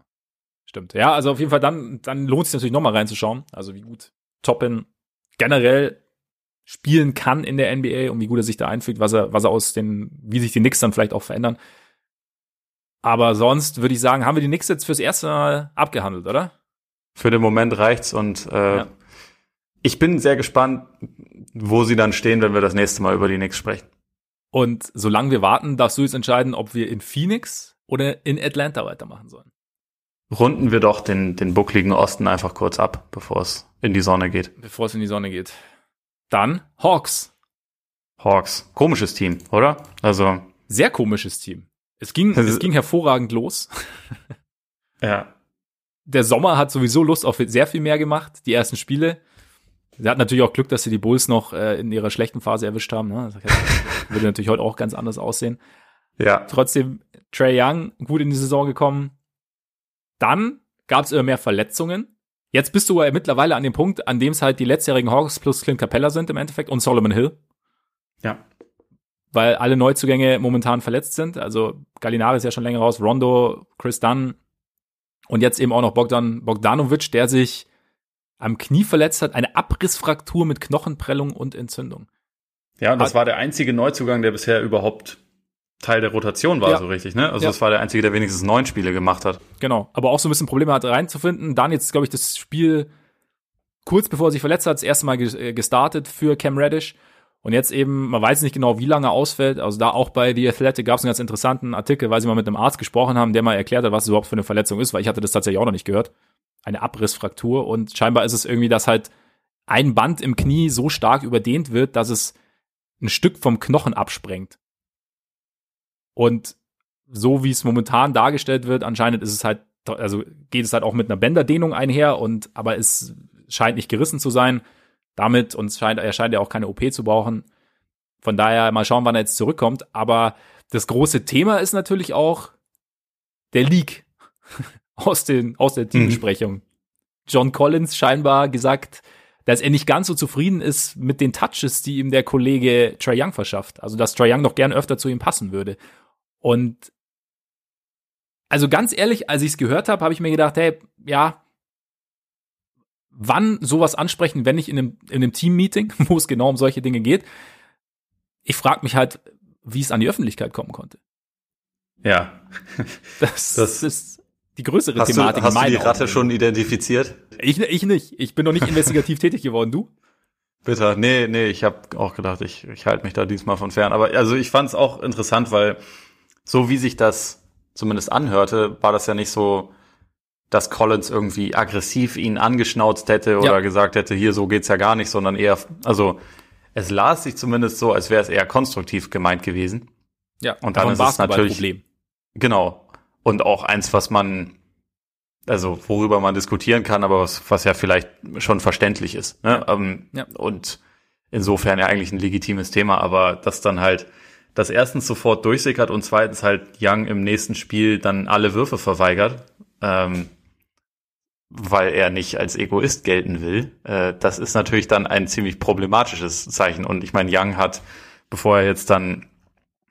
Stimmt. Ja, also auf jeden Fall dann, dann lohnt es sich natürlich nochmal reinzuschauen. Also wie gut Toppin generell spielen kann in der NBA und wie gut er sich da einfügt, was er, was er aus den, wie sich die Knicks dann vielleicht auch verändern. Aber sonst würde ich sagen, haben wir die Knicks jetzt fürs erste Mal abgehandelt, oder? Für den Moment reicht's und äh, ja. ich bin sehr gespannt, wo sie dann stehen, wenn wir das nächste Mal über die Knicks sprechen. Und solange wir warten, darfst du jetzt entscheiden, ob wir in Phoenix oder in Atlanta weitermachen sollen runden wir doch den, den buckligen Osten einfach kurz ab, bevor es in die Sonne geht. Bevor es in die Sonne geht. Dann Hawks. Hawks. Komisches Team, oder? Also. Sehr komisches Team. Es ging, es ging hervorragend los. ja. Der Sommer hat sowieso Lust auf sehr viel mehr gemacht, die ersten Spiele. Sie hatten natürlich auch Glück, dass sie die Bulls noch äh, in ihrer schlechten Phase erwischt haben. Ne? Das würde natürlich heute auch ganz anders aussehen. Ja. Trotzdem Trey Young gut in die Saison gekommen. Dann gab es immer mehr Verletzungen. Jetzt bist du ja mittlerweile an dem Punkt, an dem es halt die letztjährigen Hawks plus Clint Capella sind im Endeffekt und Solomon Hill. Ja. Weil alle Neuzugänge momentan verletzt sind. Also Gallinari ist ja schon länger raus, Rondo, Chris Dunn und jetzt eben auch noch Bogdan Bogdanovic, der sich am Knie verletzt hat, eine Abrissfraktur mit Knochenprellung und Entzündung. Ja, und das war der einzige Neuzugang, der bisher überhaupt Teil der Rotation war, ja. so richtig, ne? Also ja. das war der einzige, der wenigstens neun Spiele gemacht hat. Genau, aber auch so ein bisschen Probleme hat reinzufinden. Dann jetzt, glaube ich, das Spiel kurz bevor er sich verletzt hat, das erste Mal äh, gestartet für Cam Reddish. Und jetzt eben, man weiß nicht genau, wie lange er ausfällt. Also da auch bei The Athletic gab es einen ganz interessanten Artikel, weil sie mal mit einem Arzt gesprochen haben, der mal erklärt hat, was es überhaupt für eine Verletzung ist, weil ich hatte das tatsächlich auch noch nicht gehört. Eine Abrissfraktur. Und scheinbar ist es irgendwie, dass halt ein Band im Knie so stark überdehnt wird, dass es ein Stück vom Knochen absprengt. Und so wie es momentan dargestellt wird, anscheinend ist es halt, also geht es halt auch mit einer Bänderdehnung einher und aber es scheint nicht gerissen zu sein. Damit und es scheint, er scheint ja auch keine OP zu brauchen. Von daher mal schauen, wann er jetzt zurückkommt. Aber das große Thema ist natürlich auch der Leak aus, den, aus der Teambesprechung. Mhm. John Collins scheinbar gesagt, dass er nicht ganz so zufrieden ist mit den Touches, die ihm der Kollege Trae Young verschafft. Also, dass Trae Young noch gern öfter zu ihm passen würde. Und also ganz ehrlich, als ich es gehört habe, habe ich mir gedacht, hey, ja, wann sowas ansprechen, wenn nicht in einem, in einem Team-Meeting, wo es genau um solche Dinge geht. Ich frage mich halt, wie es an die Öffentlichkeit kommen konnte. Ja. Das, das ist die größere hast Thematik. Du, hast du die Ratte Augen. schon identifiziert? Ich, ich nicht. Ich bin noch nicht investigativ tätig geworden. Du? Bitter. Nee, nee, ich habe auch gedacht, ich, ich halte mich da diesmal von fern. Aber also ich fand es auch interessant, weil so wie sich das zumindest anhörte, war das ja nicht so, dass Collins irgendwie aggressiv ihn angeschnauzt hätte oder ja. gesagt hätte, hier so geht's ja gar nicht, sondern eher, also es las sich zumindest so, als wäre es eher konstruktiv gemeint gewesen. Ja, und dann ist es natürlich Problem. genau und auch eins, was man also worüber man diskutieren kann, aber was, was ja vielleicht schon verständlich ist. Ne? Ja. Ähm, ja. Und insofern ja eigentlich ein legitimes Thema, aber das dann halt das erstens sofort durchsickert und zweitens halt Young im nächsten Spiel dann alle Würfe verweigert, ähm, weil er nicht als Egoist gelten will. Äh, das ist natürlich dann ein ziemlich problematisches Zeichen. Und ich meine, Young hat, bevor er jetzt dann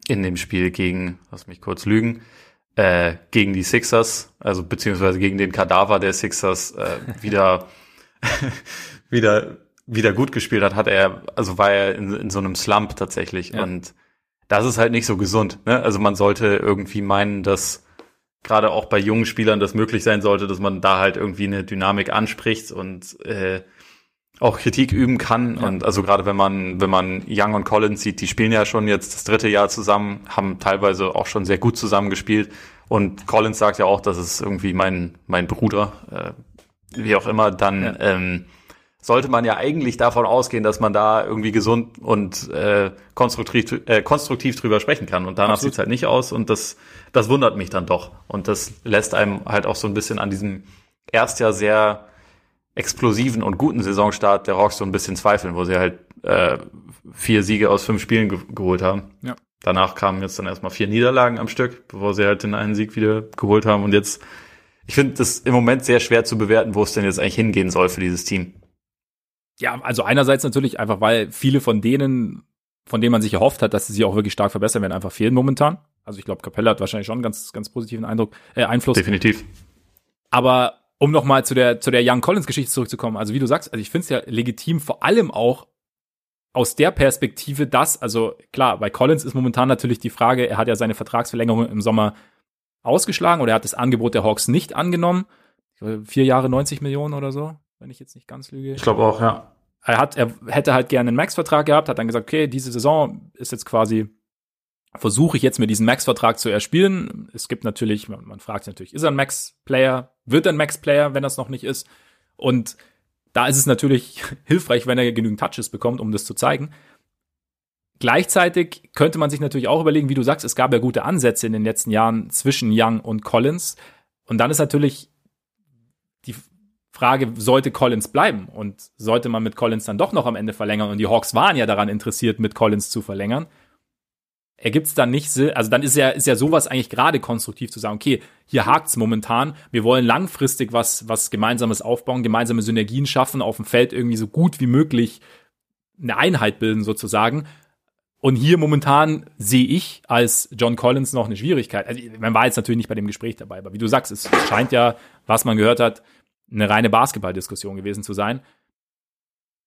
in dem Spiel gegen, lass mich kurz lügen, äh, gegen die Sixers, also beziehungsweise gegen den Kadaver der Sixers äh, wieder wieder wieder gut gespielt hat, hat er, also war er in, in so einem Slump tatsächlich ja. und das ist halt nicht so gesund. Ne? Also man sollte irgendwie meinen, dass gerade auch bei jungen Spielern das möglich sein sollte, dass man da halt irgendwie eine Dynamik anspricht und äh, auch Kritik üben kann. Ja. Und also gerade wenn man, wenn man Young und Collins sieht, die spielen ja schon jetzt das dritte Jahr zusammen, haben teilweise auch schon sehr gut zusammengespielt. Und Collins sagt ja auch, das ist irgendwie mein, mein Bruder, äh, wie auch immer, dann ja. ähm, sollte man ja eigentlich davon ausgehen, dass man da irgendwie gesund und äh, konstruktiv, äh, konstruktiv drüber sprechen kann. Und danach sieht's halt nicht aus und das, das wundert mich dann doch. Und das lässt einem halt auch so ein bisschen an diesem erst ja sehr explosiven und guten Saisonstart der Hawks so ein bisschen zweifeln, wo sie halt äh, vier Siege aus fünf Spielen ge geholt haben. Ja. Danach kamen jetzt dann erstmal vier Niederlagen am Stück, bevor sie halt den einen Sieg wieder geholt haben. Und jetzt, ich finde das im Moment sehr schwer zu bewerten, wo es denn jetzt eigentlich hingehen soll für dieses Team. Ja, also einerseits natürlich einfach, weil viele von denen, von denen man sich erhofft hat, dass sie sich auch wirklich stark verbessern werden, einfach fehlen momentan. Also ich glaube, Capella hat wahrscheinlich schon einen ganz, ganz positiven Eindruck, äh, Einfluss. Definitiv. Aber um nochmal zu der, zu der Young Collins Geschichte zurückzukommen, also wie du sagst, also ich finde es ja legitim, vor allem auch aus der Perspektive, dass, also klar, bei Collins ist momentan natürlich die Frage, er hat ja seine Vertragsverlängerung im Sommer ausgeschlagen oder er hat das Angebot der Hawks nicht angenommen. Vier Jahre 90 Millionen oder so wenn ich jetzt nicht ganz lüge. Ich glaube auch, ja. Er hat, er hätte halt gerne einen Max-Vertrag gehabt, hat dann gesagt, okay, diese Saison ist jetzt quasi, versuche ich jetzt mir diesen Max-Vertrag zu erspielen. Es gibt natürlich, man, man fragt sich natürlich, ist er ein Max-Player? Wird er ein Max-Player, wenn das noch nicht ist? Und da ist es natürlich hilfreich, wenn er genügend Touches bekommt, um das zu zeigen. Gleichzeitig könnte man sich natürlich auch überlegen, wie du sagst, es gab ja gute Ansätze in den letzten Jahren zwischen Young und Collins. Und dann ist natürlich die Frage, sollte Collins bleiben? Und sollte man mit Collins dann doch noch am Ende verlängern? Und die Hawks waren ja daran interessiert, mit Collins zu verlängern, ergibt es dann nicht also dann ist ja, ist ja sowas eigentlich gerade konstruktiv zu sagen, okay, hier hakt's momentan, wir wollen langfristig was, was Gemeinsames aufbauen, gemeinsame Synergien schaffen, auf dem Feld irgendwie so gut wie möglich eine Einheit bilden sozusagen. Und hier momentan sehe ich als John Collins noch eine Schwierigkeit. Also, man war jetzt natürlich nicht bei dem Gespräch dabei, aber wie du sagst, es scheint ja, was man gehört hat, eine reine Basketballdiskussion gewesen zu sein.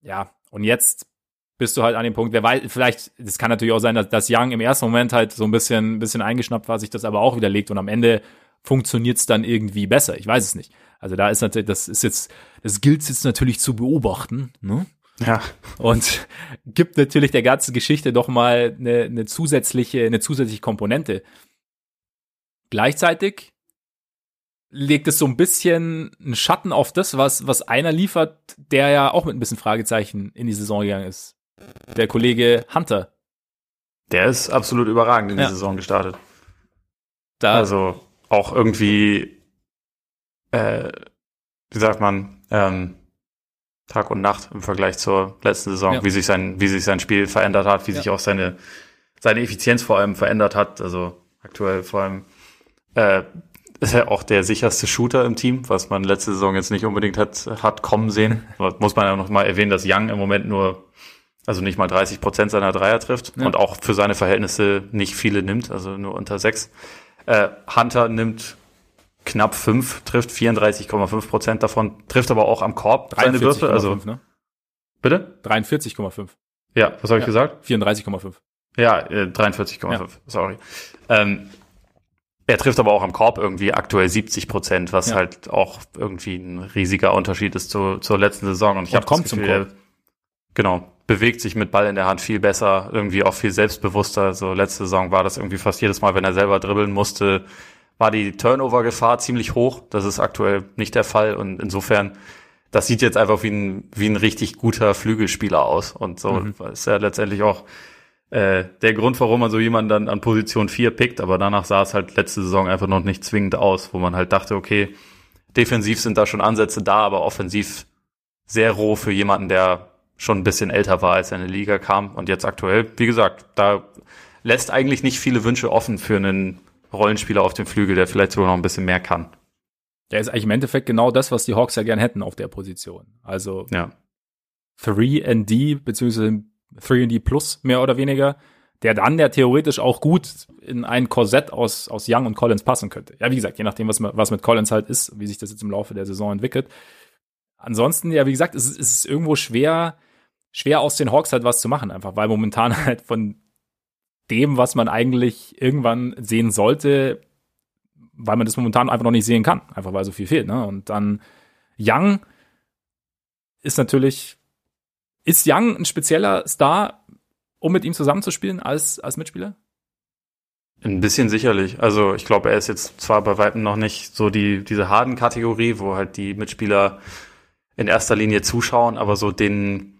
Ja, und jetzt bist du halt an dem Punkt, wer weiß, vielleicht, das kann natürlich auch sein, dass, dass Young im ersten Moment halt so ein bisschen, bisschen eingeschnappt war, sich das aber auch widerlegt und am Ende funktioniert es dann irgendwie besser. Ich weiß es nicht. Also da ist natürlich, das ist jetzt, das gilt jetzt natürlich zu beobachten, ne? Ja. Und gibt natürlich der ganzen Geschichte doch mal eine, eine zusätzliche, eine zusätzliche Komponente. Gleichzeitig legt es so ein bisschen einen Schatten auf das, was, was einer liefert, der ja auch mit ein bisschen Fragezeichen in die Saison gegangen ist der Kollege Hunter. Der ist absolut überragend in die Saison gestartet. Da also auch irgendwie, äh, wie sagt man, ähm, Tag und Nacht im Vergleich zur letzten Saison, ja. wie sich sein, wie sich sein Spiel verändert hat, wie ja. sich auch seine, seine Effizienz vor allem verändert hat. Also aktuell vor allem äh, ist er auch der sicherste Shooter im Team, was man letzte Saison jetzt nicht unbedingt hat, hat kommen sehen. Muss man ja noch mal erwähnen, dass Young im Moment nur also nicht mal 30 Prozent seiner Dreier trifft ja. und auch für seine Verhältnisse nicht viele nimmt, also nur unter sechs. Äh, Hunter nimmt knapp fünf, trifft 34,5 Prozent davon, trifft aber auch am Korb seine Würfe. Also ne? bitte 43,5. Ja, was habe ich ja. gesagt? 34,5. Ja, äh, 43,5. Ja. Sorry. Ähm, er trifft aber auch am Korb irgendwie aktuell 70 Prozent, was ja. halt auch irgendwie ein riesiger Unterschied ist zu, zur letzten Saison. Und ich habe kommt Gefühl, zum Korb. Genau, bewegt sich mit Ball in der Hand viel besser, irgendwie auch viel selbstbewusster. So letzte Saison war das irgendwie fast jedes Mal, wenn er selber dribbeln musste, war die Turnover-Gefahr ziemlich hoch. Das ist aktuell nicht der Fall und insofern, das sieht jetzt einfach wie ein, wie ein richtig guter Flügelspieler aus und so mhm. ist ja letztendlich auch äh, der Grund, warum man so jemanden dann an Position 4 pickt, aber danach sah es halt letzte Saison einfach noch nicht zwingend aus, wo man halt dachte, okay, defensiv sind da schon Ansätze da, aber offensiv sehr roh für jemanden, der schon ein bisschen älter war, als er in die Liga kam. Und jetzt aktuell, wie gesagt, da lässt eigentlich nicht viele Wünsche offen für einen Rollenspieler auf dem Flügel, der vielleicht sogar noch ein bisschen mehr kann. Der ist eigentlich im Endeffekt genau das, was die Hawks ja gern hätten auf der Position. Also ja. 3D beziehungsweise 3D Plus mehr oder weniger, der dann der theoretisch auch gut in ein Korsett aus, aus Young und Collins passen könnte. Ja, wie gesagt, je nachdem, was, was mit Collins halt ist, wie sich das jetzt im Laufe der Saison entwickelt. Ansonsten, ja, wie gesagt, es ist, es ist irgendwo schwer, schwer aus den Hawks halt was zu machen, einfach weil momentan halt von dem, was man eigentlich irgendwann sehen sollte, weil man das momentan einfach noch nicht sehen kann, einfach weil so viel fehlt. Ne? Und dann Young ist natürlich, ist Young ein spezieller Star, um mit ihm zusammenzuspielen als, als Mitspieler? Ein bisschen sicherlich. Also ich glaube, er ist jetzt zwar bei weitem noch nicht so die, diese harten Kategorie, wo halt die Mitspieler in erster Linie zuschauen, aber so den,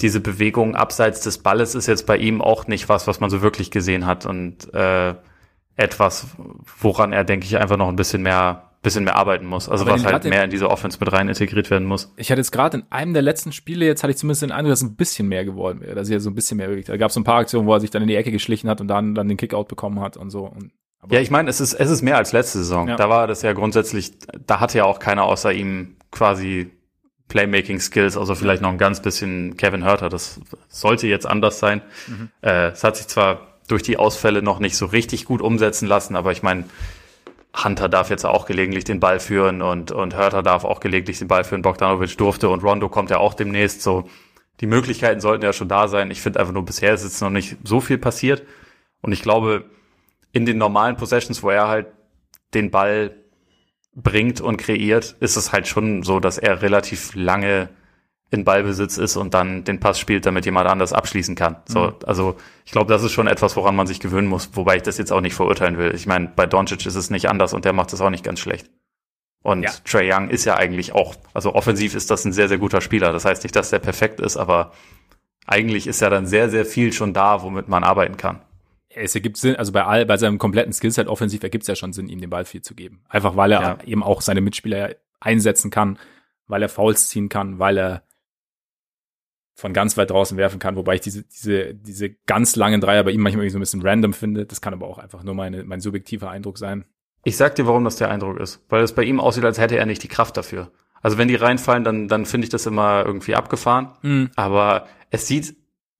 diese Bewegung abseits des Balles ist jetzt bei ihm auch nicht was, was man so wirklich gesehen hat und äh, etwas, woran er, denke ich, einfach noch ein bisschen mehr bisschen mehr arbeiten muss. Also Aber was halt mehr in diese Offense mit rein integriert werden muss. Ich hatte jetzt gerade in einem der letzten Spiele, jetzt hatte ich zumindest den Eindruck, dass es ein bisschen mehr geworden wäre, dass er so ein bisschen mehr bewegt. Da gab es so ein paar Aktionen, wo er sich dann in die Ecke geschlichen hat und dann, dann den Kickout bekommen hat und so. Und, ja, ich meine, es ist, es ist mehr als letzte Saison. Ja. Da war das ja grundsätzlich, da hatte ja auch keiner außer ihm quasi Playmaking-Skills, also vielleicht noch ein ganz bisschen Kevin Hurter. Das sollte jetzt anders sein. Mhm. Äh, es hat sich zwar durch die Ausfälle noch nicht so richtig gut umsetzen lassen, aber ich meine, Hunter darf jetzt auch gelegentlich den Ball führen und, und Hurter darf auch gelegentlich den Ball führen. Bogdanovic durfte und Rondo kommt ja auch demnächst. So, die Möglichkeiten sollten ja schon da sein. Ich finde einfach nur bisher ist jetzt noch nicht so viel passiert. Und ich glaube, in den normalen Possessions, wo er halt den Ball bringt und kreiert, ist es halt schon so, dass er relativ lange in Ballbesitz ist und dann den Pass spielt, damit jemand anders abschließen kann. So, mhm. also ich glaube, das ist schon etwas, woran man sich gewöhnen muss, wobei ich das jetzt auch nicht verurteilen will. Ich meine, bei Doncic ist es nicht anders und der macht es auch nicht ganz schlecht. Und ja. Trey Young ist ja eigentlich auch, also offensiv ist das ein sehr, sehr guter Spieler. Das heißt nicht, dass der perfekt ist, aber eigentlich ist ja dann sehr, sehr viel schon da, womit man arbeiten kann es ergibt Sinn, also bei all, bei seinem kompletten Skillset offensiv ergibt es ja schon Sinn, ihm den Ball viel zu geben. Einfach weil er ja. eben auch seine Mitspieler einsetzen kann, weil er Fouls ziehen kann, weil er von ganz weit draußen werfen kann, wobei ich diese, diese, diese ganz langen Dreier bei ihm manchmal so ein bisschen random finde. Das kann aber auch einfach nur meine, mein subjektiver Eindruck sein. Ich sag dir, warum das der Eindruck ist. Weil es bei ihm aussieht, als hätte er nicht die Kraft dafür. Also wenn die reinfallen, dann, dann finde ich das immer irgendwie abgefahren. Mhm. Aber es sieht,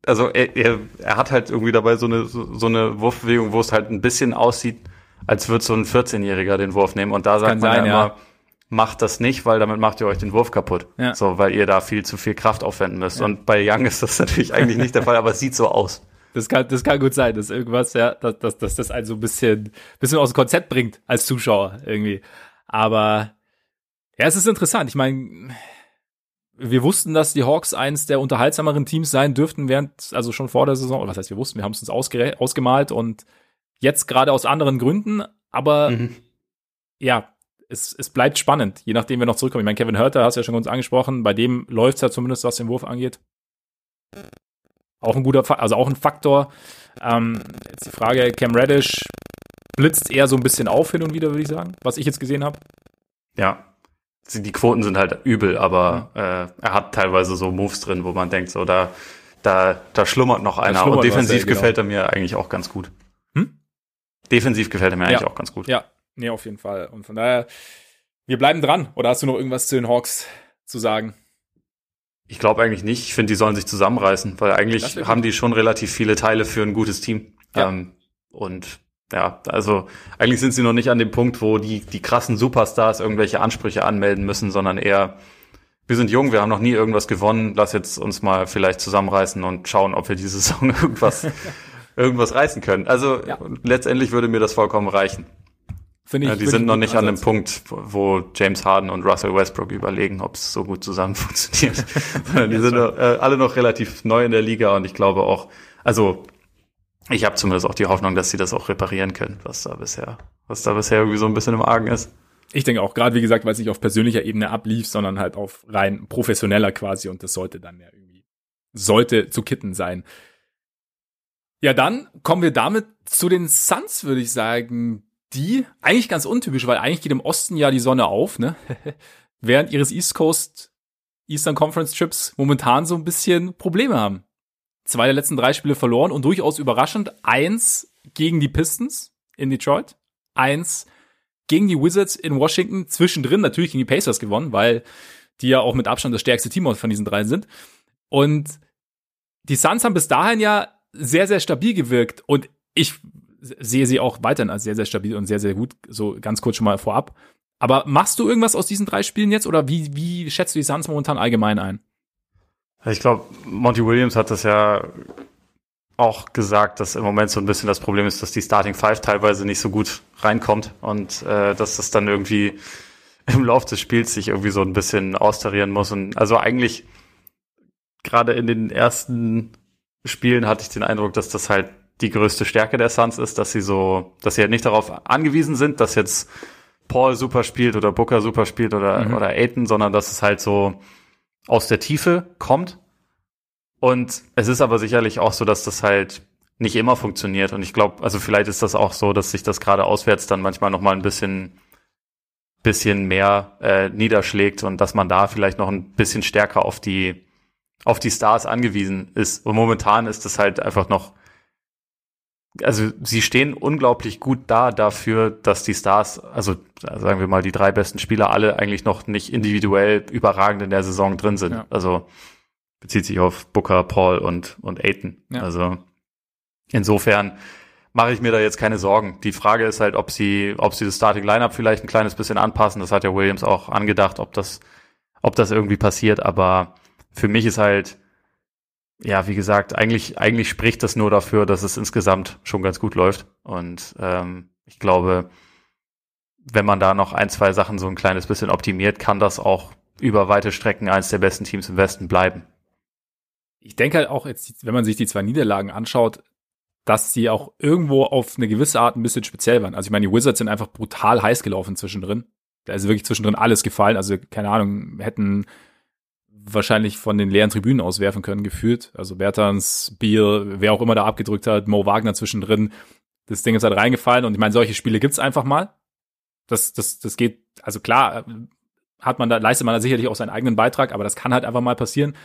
also er, er, er hat halt irgendwie dabei so eine, so, so eine Wurfbewegung, wo es halt ein bisschen aussieht, als würde so ein 14-Jähriger den Wurf nehmen. Und da sagt man sein, ja immer, ja. Macht das nicht, weil damit macht ihr euch den Wurf kaputt. Ja. So, weil ihr da viel zu viel Kraft aufwenden müsst. Ja. Und bei Young ist das natürlich eigentlich nicht der Fall, aber es sieht so aus. Das kann, das kann gut sein, dass irgendwas, ja, dass, dass, dass das einen so ein bisschen, bisschen aus dem Konzept bringt als Zuschauer irgendwie. Aber ja, es ist interessant. Ich meine, wir wussten, dass die Hawks eins der unterhaltsameren Teams sein dürften, während, also schon vor der Saison, oder was heißt, wir wussten, wir haben es uns ausgemalt und jetzt gerade aus anderen Gründen, aber mhm. ja, es, es bleibt spannend, je nachdem wir noch zurückkommen. Ich meine, Kevin Hörter hast du ja schon uns angesprochen, bei dem läuft es ja zumindest, was den Wurf angeht. Auch ein guter, also auch ein Faktor. Ähm, jetzt die Frage, Cam Reddish blitzt eher so ein bisschen auf hin und wieder, würde ich sagen, was ich jetzt gesehen habe. Ja, die Quoten sind halt übel, aber äh, er hat teilweise so Moves drin, wo man denkt, so da, da, da schlummert noch einer. Schlummert und defensiv was, ja, gefällt genau. er mir eigentlich auch ganz gut. Hm? Defensiv gefällt er mir ja. eigentlich auch ganz gut. Ja, nee, auf jeden Fall. Und von daher, wir bleiben dran. Oder hast du noch irgendwas zu den Hawks zu sagen? Ich glaube eigentlich nicht. Ich finde, die sollen sich zusammenreißen, weil eigentlich haben die schon relativ viele Teile für ein gutes Team. Ja. Ähm, und ja, also eigentlich sind sie noch nicht an dem Punkt, wo die, die krassen Superstars irgendwelche Ansprüche anmelden müssen, sondern eher, wir sind jung, wir haben noch nie irgendwas gewonnen, lass jetzt uns mal vielleicht zusammenreißen und schauen, ob wir diese Saison irgendwas, irgendwas reißen können. Also ja. letztendlich würde mir das vollkommen reichen. Finde ich, ja, die sind noch nicht an dem Punkt, wo James Harden und Russell Westbrook überlegen, ob es so gut zusammen funktioniert. die sind noch, äh, alle noch relativ neu in der Liga und ich glaube auch, also ich habe zumindest auch die Hoffnung, dass sie das auch reparieren können, was da bisher, was da bisher irgendwie so ein bisschen im Argen ist. Ich denke auch, gerade wie gesagt, weil es nicht auf persönlicher Ebene ablief, sondern halt auf rein professioneller quasi und das sollte dann ja irgendwie, sollte zu kitten sein. Ja, dann kommen wir damit zu den Suns, würde ich sagen, die eigentlich ganz untypisch, weil eigentlich geht im Osten ja die Sonne auf, ne? Während ihres East Coast Eastern Conference Trips momentan so ein bisschen Probleme haben. Zwei der letzten drei Spiele verloren und durchaus überraschend eins gegen die Pistons in Detroit, eins gegen die Wizards in Washington, zwischendrin natürlich gegen die Pacers gewonnen, weil die ja auch mit Abstand das stärkste Team von diesen drei sind. Und die Suns haben bis dahin ja sehr, sehr stabil gewirkt und ich sehe sie auch weiterhin als sehr, sehr stabil und sehr, sehr gut. So ganz kurz schon mal vorab. Aber machst du irgendwas aus diesen drei Spielen jetzt oder wie, wie schätzt du die Suns momentan allgemein ein? Ich glaube, Monty Williams hat das ja auch gesagt, dass im Moment so ein bisschen das Problem ist, dass die Starting Five teilweise nicht so gut reinkommt und äh, dass das dann irgendwie im Laufe des Spiels sich irgendwie so ein bisschen austarieren muss. Und also eigentlich gerade in den ersten Spielen hatte ich den Eindruck, dass das halt die größte Stärke der Suns ist, dass sie so, dass sie halt nicht darauf angewiesen sind, dass jetzt Paul super spielt oder Booker super spielt oder, mhm. oder Aiton, sondern dass es halt so aus der Tiefe kommt. Und es ist aber sicherlich auch so, dass das halt nicht immer funktioniert. Und ich glaube, also vielleicht ist das auch so, dass sich das gerade auswärts dann manchmal noch mal ein bisschen, bisschen mehr äh, niederschlägt und dass man da vielleicht noch ein bisschen stärker auf die, auf die Stars angewiesen ist. Und momentan ist das halt einfach noch also sie stehen unglaublich gut da dafür, dass die Stars, also sagen wir mal die drei besten Spieler, alle eigentlich noch nicht individuell überragend in der Saison drin sind. Ja. Also bezieht sich auf Booker, Paul und, und Aiton. Ja. Also insofern mache ich mir da jetzt keine Sorgen. Die Frage ist halt, ob sie, ob sie das Starting Lineup vielleicht ein kleines bisschen anpassen. Das hat ja Williams auch angedacht, ob das, ob das irgendwie passiert. Aber für mich ist halt ja, wie gesagt, eigentlich, eigentlich spricht das nur dafür, dass es insgesamt schon ganz gut läuft. Und ähm, ich glaube, wenn man da noch ein, zwei Sachen so ein kleines bisschen optimiert, kann das auch über weite Strecken eins der besten Teams im Westen bleiben. Ich denke halt auch jetzt, wenn man sich die zwei Niederlagen anschaut, dass sie auch irgendwo auf eine gewisse Art ein bisschen speziell waren. Also ich meine, die Wizards sind einfach brutal heiß gelaufen zwischendrin. Da ist wirklich zwischendrin alles gefallen. Also keine Ahnung, hätten wahrscheinlich von den leeren Tribünen aus werfen können, gefühlt. Also Bertans, Bier, wer auch immer da abgedrückt hat, Mo Wagner zwischendrin. Das Ding ist halt reingefallen und ich meine, solche Spiele gibt's einfach mal. Das, das, das geht, also klar, hat man da, leistet man da sicherlich auch seinen eigenen Beitrag, aber das kann halt einfach mal passieren.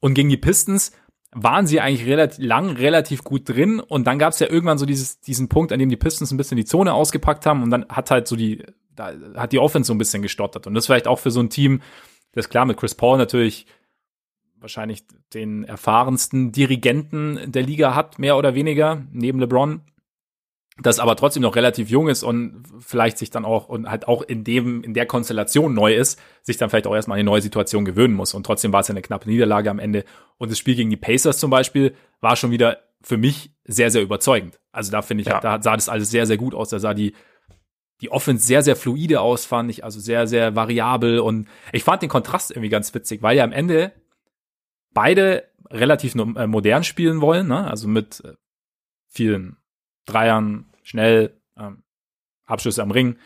Und gegen die Pistons waren sie eigentlich relativ lang relativ gut drin und dann gab es ja irgendwann so dieses, diesen Punkt, an dem die Pistons ein bisschen die Zone ausgepackt haben und dann hat halt so die, da hat die Offense so ein bisschen gestottert. Und das vielleicht auch für so ein Team, das klar mit Chris Paul natürlich wahrscheinlich den erfahrensten Dirigenten der Liga hat, mehr oder weniger, neben LeBron das aber trotzdem noch relativ jung ist und vielleicht sich dann auch und halt auch in dem in der Konstellation neu ist, sich dann vielleicht auch erstmal an eine neue Situation gewöhnen muss und trotzdem war es ja eine knappe Niederlage am Ende und das Spiel gegen die Pacers zum Beispiel war schon wieder für mich sehr sehr überzeugend. Also da finde ich, ja. da sah das alles sehr sehr gut aus, da sah die die Offense sehr sehr fluide aus, fand ich, also sehr sehr variabel und ich fand den Kontrast irgendwie ganz witzig, weil ja am Ende beide relativ äh, modern spielen wollen, ne? also mit äh, vielen Dreiern, schnell, ähm, Abschlüsse am Ring.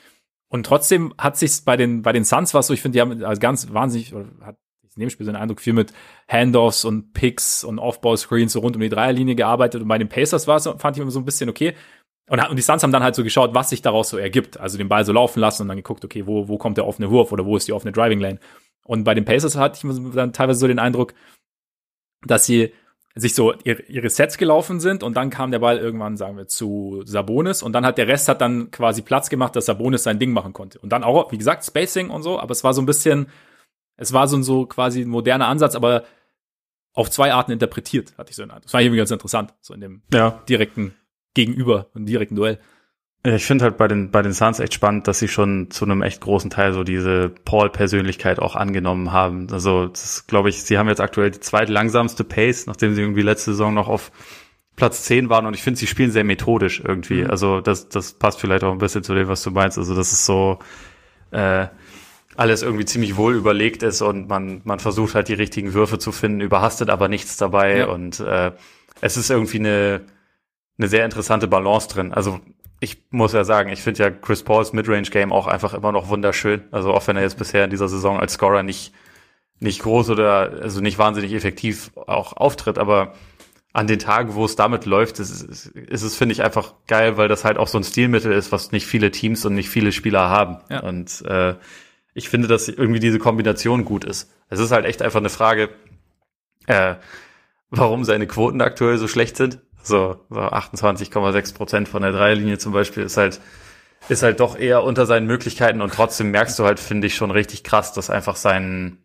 Und trotzdem hat sich's bei den, bei den Suns was so, ich finde, die haben also ganz wahnsinnig, oder hat in dem Spiel so den Eindruck, viel mit Handoffs und Picks und Offball-Screens so rund um die Dreierlinie gearbeitet. Und bei den Pacers war es, fand ich immer so ein bisschen okay. Und, und die Suns haben dann halt so geschaut, was sich daraus so ergibt. Also den Ball so laufen lassen und dann geguckt, okay, wo, wo kommt der offene Wurf oder wo ist die offene Driving Lane. Und bei den Pacers hatte ich dann teilweise so den Eindruck, dass sie sich so ihre, Sets gelaufen sind und dann kam der Ball irgendwann, sagen wir, zu Sabonis und dann hat der Rest hat dann quasi Platz gemacht, dass Sabonis sein Ding machen konnte. Und dann auch, wie gesagt, Spacing und so, aber es war so ein bisschen, es war so ein so quasi ein moderner Ansatz, aber auf zwei Arten interpretiert, hatte ich so einen Eindruck. Das war irgendwie ganz interessant, so in dem ja. direkten Gegenüber, im direkten Duell. Ich finde halt bei den, bei den Suns echt spannend, dass sie schon zu einem echt großen Teil so diese Paul-Persönlichkeit auch angenommen haben. Also, das glaube ich, sie haben jetzt aktuell die zweitlangsamste Pace, nachdem sie irgendwie letzte Saison noch auf Platz 10 waren und ich finde, sie spielen sehr methodisch irgendwie. Mhm. Also, das, das passt vielleicht auch ein bisschen zu dem, was du meinst. Also, das ist so, äh, alles irgendwie ziemlich wohl überlegt ist und man, man versucht halt die richtigen Würfe zu finden, überhastet aber nichts dabei ja. und äh, es ist irgendwie eine, eine sehr interessante Balance drin. Also ich muss ja sagen, ich finde ja Chris Pauls Midrange-Game auch einfach immer noch wunderschön. Also auch wenn er jetzt bisher in dieser Saison als Scorer nicht, nicht groß oder also nicht wahnsinnig effektiv auch auftritt, aber an den Tagen, wo es damit läuft, ist, ist, ist es, finde ich, einfach geil, weil das halt auch so ein Stilmittel ist, was nicht viele Teams und nicht viele Spieler haben. Ja. Und äh, ich finde, dass irgendwie diese Kombination gut ist. Es ist halt echt einfach eine Frage, äh, warum seine Quoten aktuell so schlecht sind. So, so 28,6 Prozent von der Dreierlinie zum Beispiel ist halt, ist halt doch eher unter seinen Möglichkeiten und trotzdem merkst du halt, finde ich, schon richtig krass, dass einfach sein,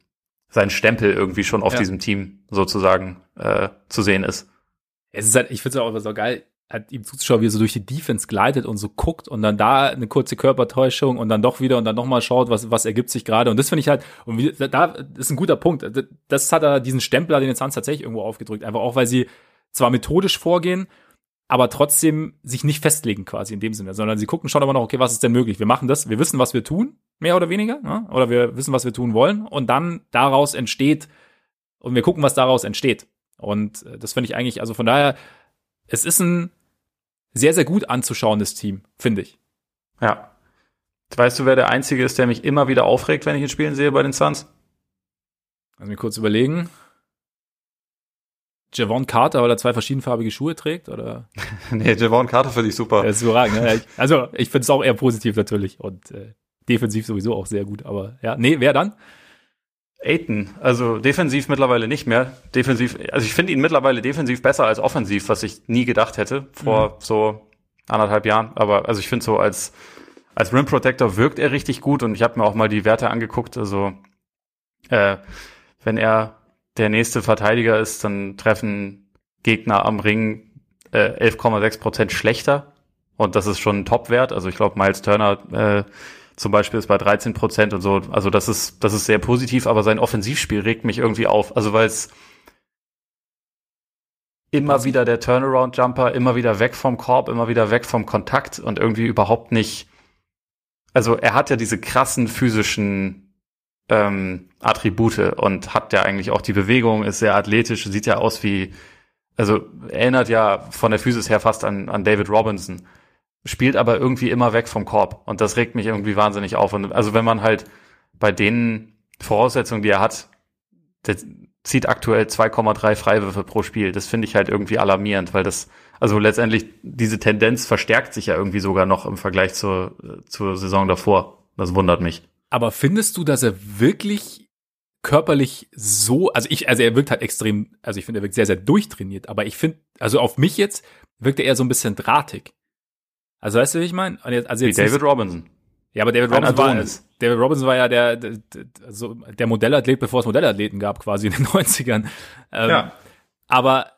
sein Stempel irgendwie schon auf ja. diesem Team sozusagen äh, zu sehen ist. Es ist halt, ich finde es auch immer so geil, halt ihm zuzuschauen, wie er so durch die Defense gleitet und so guckt und dann da eine kurze Körpertäuschung und dann doch wieder und dann nochmal schaut, was, was ergibt sich gerade. Und das finde ich halt, und wie, da ist ein guter Punkt. Das hat er, diesen Stempel hat den Suns tatsächlich irgendwo aufgedrückt. Einfach auch, weil sie zwar methodisch vorgehen, aber trotzdem sich nicht festlegen quasi in dem Sinne, sondern sie gucken schon aber noch, okay, was ist denn möglich? Wir machen das, wir wissen, was wir tun, mehr oder weniger, ne? oder wir wissen, was wir tun wollen und dann daraus entsteht und wir gucken, was daraus entsteht. Und äh, das finde ich eigentlich, also von daher, es ist ein sehr, sehr gut anzuschauendes Team, finde ich. Ja. Weißt du, wer der Einzige ist, der mich immer wieder aufregt, wenn ich ihn spielen sehe bei den Suns? Also mir kurz überlegen. Javon Carter, weil er zwei verschiedenfarbige Schuhe trägt, oder? nee, Javon Carter finde ich super. Ja, ist überragend. Ne? Also, ich finde es auch eher positiv natürlich und äh, defensiv sowieso auch sehr gut, aber ja, nee, wer dann? Aiton, also defensiv mittlerweile nicht mehr. Defensiv, also ich finde ihn mittlerweile defensiv besser als offensiv, was ich nie gedacht hätte vor mhm. so anderthalb Jahren. Aber also ich finde so als als Rim Protector wirkt er richtig gut und ich habe mir auch mal die Werte angeguckt. Also äh, wenn er der nächste Verteidiger ist, dann treffen Gegner am Ring äh, 11,6 Prozent schlechter. Und das ist schon ein Top-Wert. Also ich glaube, Miles Turner äh, zum Beispiel ist bei 13 Prozent und so. Also das ist, das ist sehr positiv, aber sein Offensivspiel regt mich irgendwie auf. Also weil es immer wieder der Turnaround-Jumper, immer wieder weg vom Korb, immer wieder weg vom Kontakt und irgendwie überhaupt nicht. Also er hat ja diese krassen physischen ähm, Attribute und hat ja eigentlich auch die Bewegung, ist sehr athletisch, sieht ja aus wie, also erinnert ja von der Physis her fast an, an David Robinson, spielt aber irgendwie immer weg vom Korb und das regt mich irgendwie wahnsinnig auf. Und also wenn man halt bei den Voraussetzungen, die er hat, der zieht aktuell 2,3 Freiwürfe pro Spiel. Das finde ich halt irgendwie alarmierend, weil das, also letztendlich diese Tendenz verstärkt sich ja irgendwie sogar noch im Vergleich zur, zur Saison davor. Das wundert mich. Aber findest du, dass er wirklich körperlich so, also ich, also er wirkt halt extrem, also ich finde, er wirkt sehr, sehr durchtrainiert, aber ich finde, also auf mich jetzt wirkt er eher so ein bisschen drahtig. Also weißt du, wie ich meine? Also wie David Robinson. Ja, aber David Robinson, war, David Robinson war ja der, der, also der Modellathlet, bevor es Modellathleten gab, quasi in den 90ern. Ähm, ja. Aber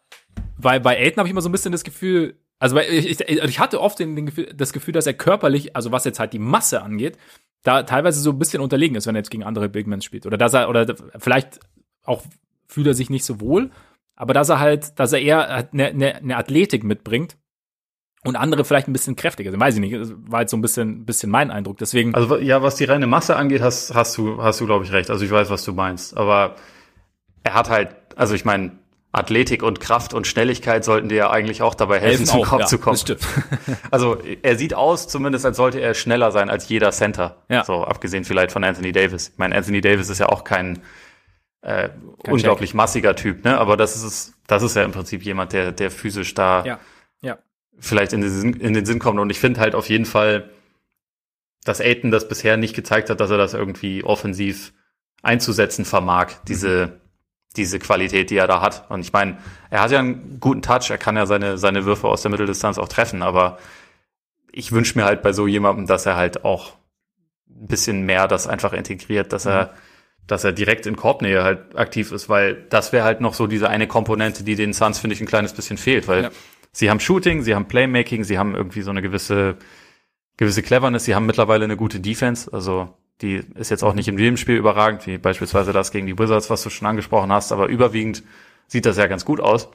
bei, bei Aiden habe ich immer so ein bisschen das Gefühl, also ich, ich, ich hatte oft den, den Gefühl, das Gefühl, dass er körperlich, also was jetzt halt die Masse angeht, da teilweise so ein bisschen unterlegen ist, wenn er jetzt gegen andere Big Men spielt. Oder dass er, oder vielleicht auch fühlt er sich nicht so wohl, aber dass er halt, dass er eher eine, eine, eine Athletik mitbringt und andere vielleicht ein bisschen kräftiger sind. Weiß ich nicht, war jetzt so ein bisschen, bisschen mein Eindruck. Deswegen. Also ja, was die reine Masse angeht, hast, hast du, hast du, glaube ich, recht. Also ich weiß, was du meinst. Aber er hat halt, also ich meine, Athletik und Kraft und Schnelligkeit sollten dir ja eigentlich auch dabei helfen, zum Kopf ja, zu kommen. Also er sieht aus, zumindest als sollte er schneller sein als jeder Center. Ja. So, abgesehen vielleicht von Anthony Davis. Ich meine, Anthony Davis ist ja auch kein, äh, kein unglaublich Check. massiger Typ, ne? Aber das ist, das ist ja im Prinzip jemand, der, der physisch da ja. Ja. vielleicht in den, Sinn, in den Sinn kommt. Und ich finde halt auf jeden Fall, dass Aiton das bisher nicht gezeigt hat, dass er das irgendwie offensiv einzusetzen vermag, diese, mhm diese Qualität, die er da hat. Und ich meine, er hat ja einen guten Touch, er kann ja seine, seine Würfe aus der Mitteldistanz auch treffen, aber ich wünsche mir halt bei so jemandem, dass er halt auch ein bisschen mehr das einfach integriert, dass er, mhm. dass er direkt in Korbnähe halt aktiv ist, weil das wäre halt noch so diese eine Komponente, die den Suns, finde ich, ein kleines bisschen fehlt, weil ja. sie haben Shooting, sie haben Playmaking, sie haben irgendwie so eine gewisse, gewisse Cleverness, sie haben mittlerweile eine gute Defense, also die ist jetzt auch nicht in jedem Spiel überragend, wie beispielsweise das gegen die Wizards, was du schon angesprochen hast, aber überwiegend sieht das ja ganz gut aus.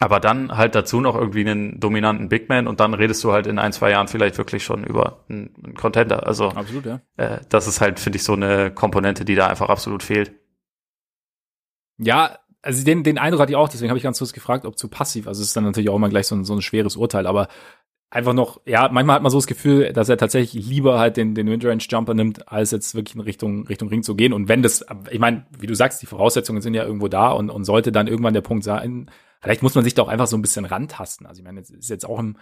Aber dann halt dazu noch irgendwie einen dominanten Big Man und dann redest du halt in ein, zwei Jahren vielleicht wirklich schon über einen, einen Contender. Also absolut, ja. Äh, das ist halt, finde ich, so eine Komponente, die da einfach absolut fehlt. Ja, also den, den Eindruck hatte ich auch, deswegen habe ich ganz kurz gefragt, ob zu passiv. Also es ist dann natürlich auch immer gleich so ein, so ein schweres Urteil, aber einfach noch, ja, manchmal hat man so das Gefühl, dass er tatsächlich lieber halt den, den Midrange-Jumper nimmt, als jetzt wirklich in Richtung, Richtung Ring zu gehen. Und wenn das, ich meine, wie du sagst, die Voraussetzungen sind ja irgendwo da und, und sollte dann irgendwann der Punkt sein, vielleicht muss man sich da auch einfach so ein bisschen rantasten. Also ich meine, jetzt ist jetzt auch im,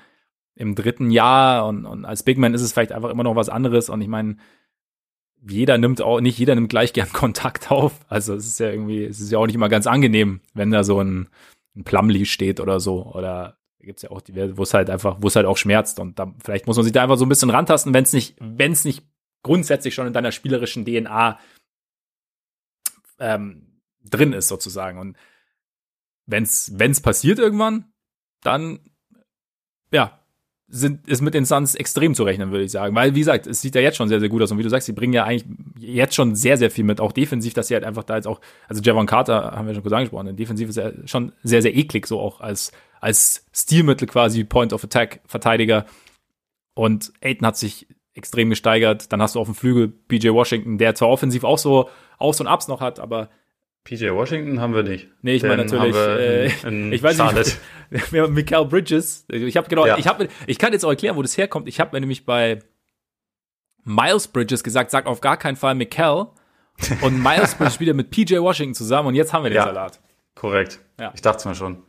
im dritten Jahr und, und als Big Man ist es vielleicht einfach immer noch was anderes. Und ich meine, jeder nimmt auch, nicht jeder nimmt gleich gern Kontakt auf. Also es ist ja irgendwie, es ist ja auch nicht immer ganz angenehm, wenn da so ein, ein Plumlee steht oder so oder gibt's ja auch die, wo es halt einfach, wo es halt auch schmerzt. Und da, vielleicht muss man sich da einfach so ein bisschen rantasten, wenn es nicht, wenn es nicht grundsätzlich schon in deiner spielerischen DNA ähm, drin ist, sozusagen. Und wenn es passiert irgendwann, dann ja, sind, ist mit den Suns extrem zu rechnen, würde ich sagen. Weil, wie gesagt, es sieht ja jetzt schon sehr, sehr gut aus. Und wie du sagst, sie bringen ja eigentlich jetzt schon sehr, sehr viel mit. Auch defensiv, dass sie halt einfach da jetzt auch, also Javon Carter haben wir schon kurz angesprochen, defensiv ist er schon sehr, sehr eklig, so auch als, als Stilmittel quasi, Point of Attack, Verteidiger. Und Aiden hat sich extrem gesteigert. Dann hast du auf dem Flügel PJ Washington, der zwar offensiv auch so Aus und Ups noch hat, aber PJ Washington haben wir nicht. Nee, ich meine natürlich, äh, ich weiß Charlotte. nicht, Mikael Bridges. Ich habe genau, ja. ich habe, ich kann jetzt auch erklären, wo das herkommt. Ich habe mir nämlich bei Miles Bridges gesagt, sag auf gar keinen Fall Mikael. Und Miles Bridges spielt mit PJ Washington zusammen und jetzt haben wir den ja, Salat. Korrekt. Ja. Ich dachte es mir schon.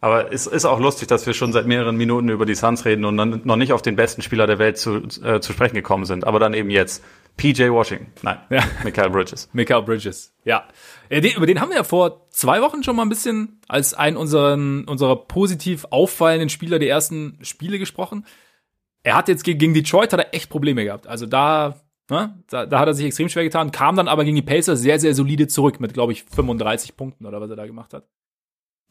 Aber es ist auch lustig, dass wir schon seit mehreren Minuten über die Suns reden und dann noch nicht auf den besten Spieler der Welt zu, äh, zu sprechen gekommen sind. Aber dann eben jetzt. PJ Washington. Nein. Ja. Michael Bridges. Michael Bridges. Ja. Den, über den haben wir ja vor zwei Wochen schon mal ein bisschen als einen unseren, unserer positiv auffallenden Spieler der ersten Spiele gesprochen. Er hat jetzt gegen, gegen Detroit hat er echt Probleme gehabt. Also da, ne, da, da hat er sich extrem schwer getan, kam dann aber gegen die Pacers sehr, sehr solide zurück mit, glaube ich, 35 Punkten oder was er da gemacht hat.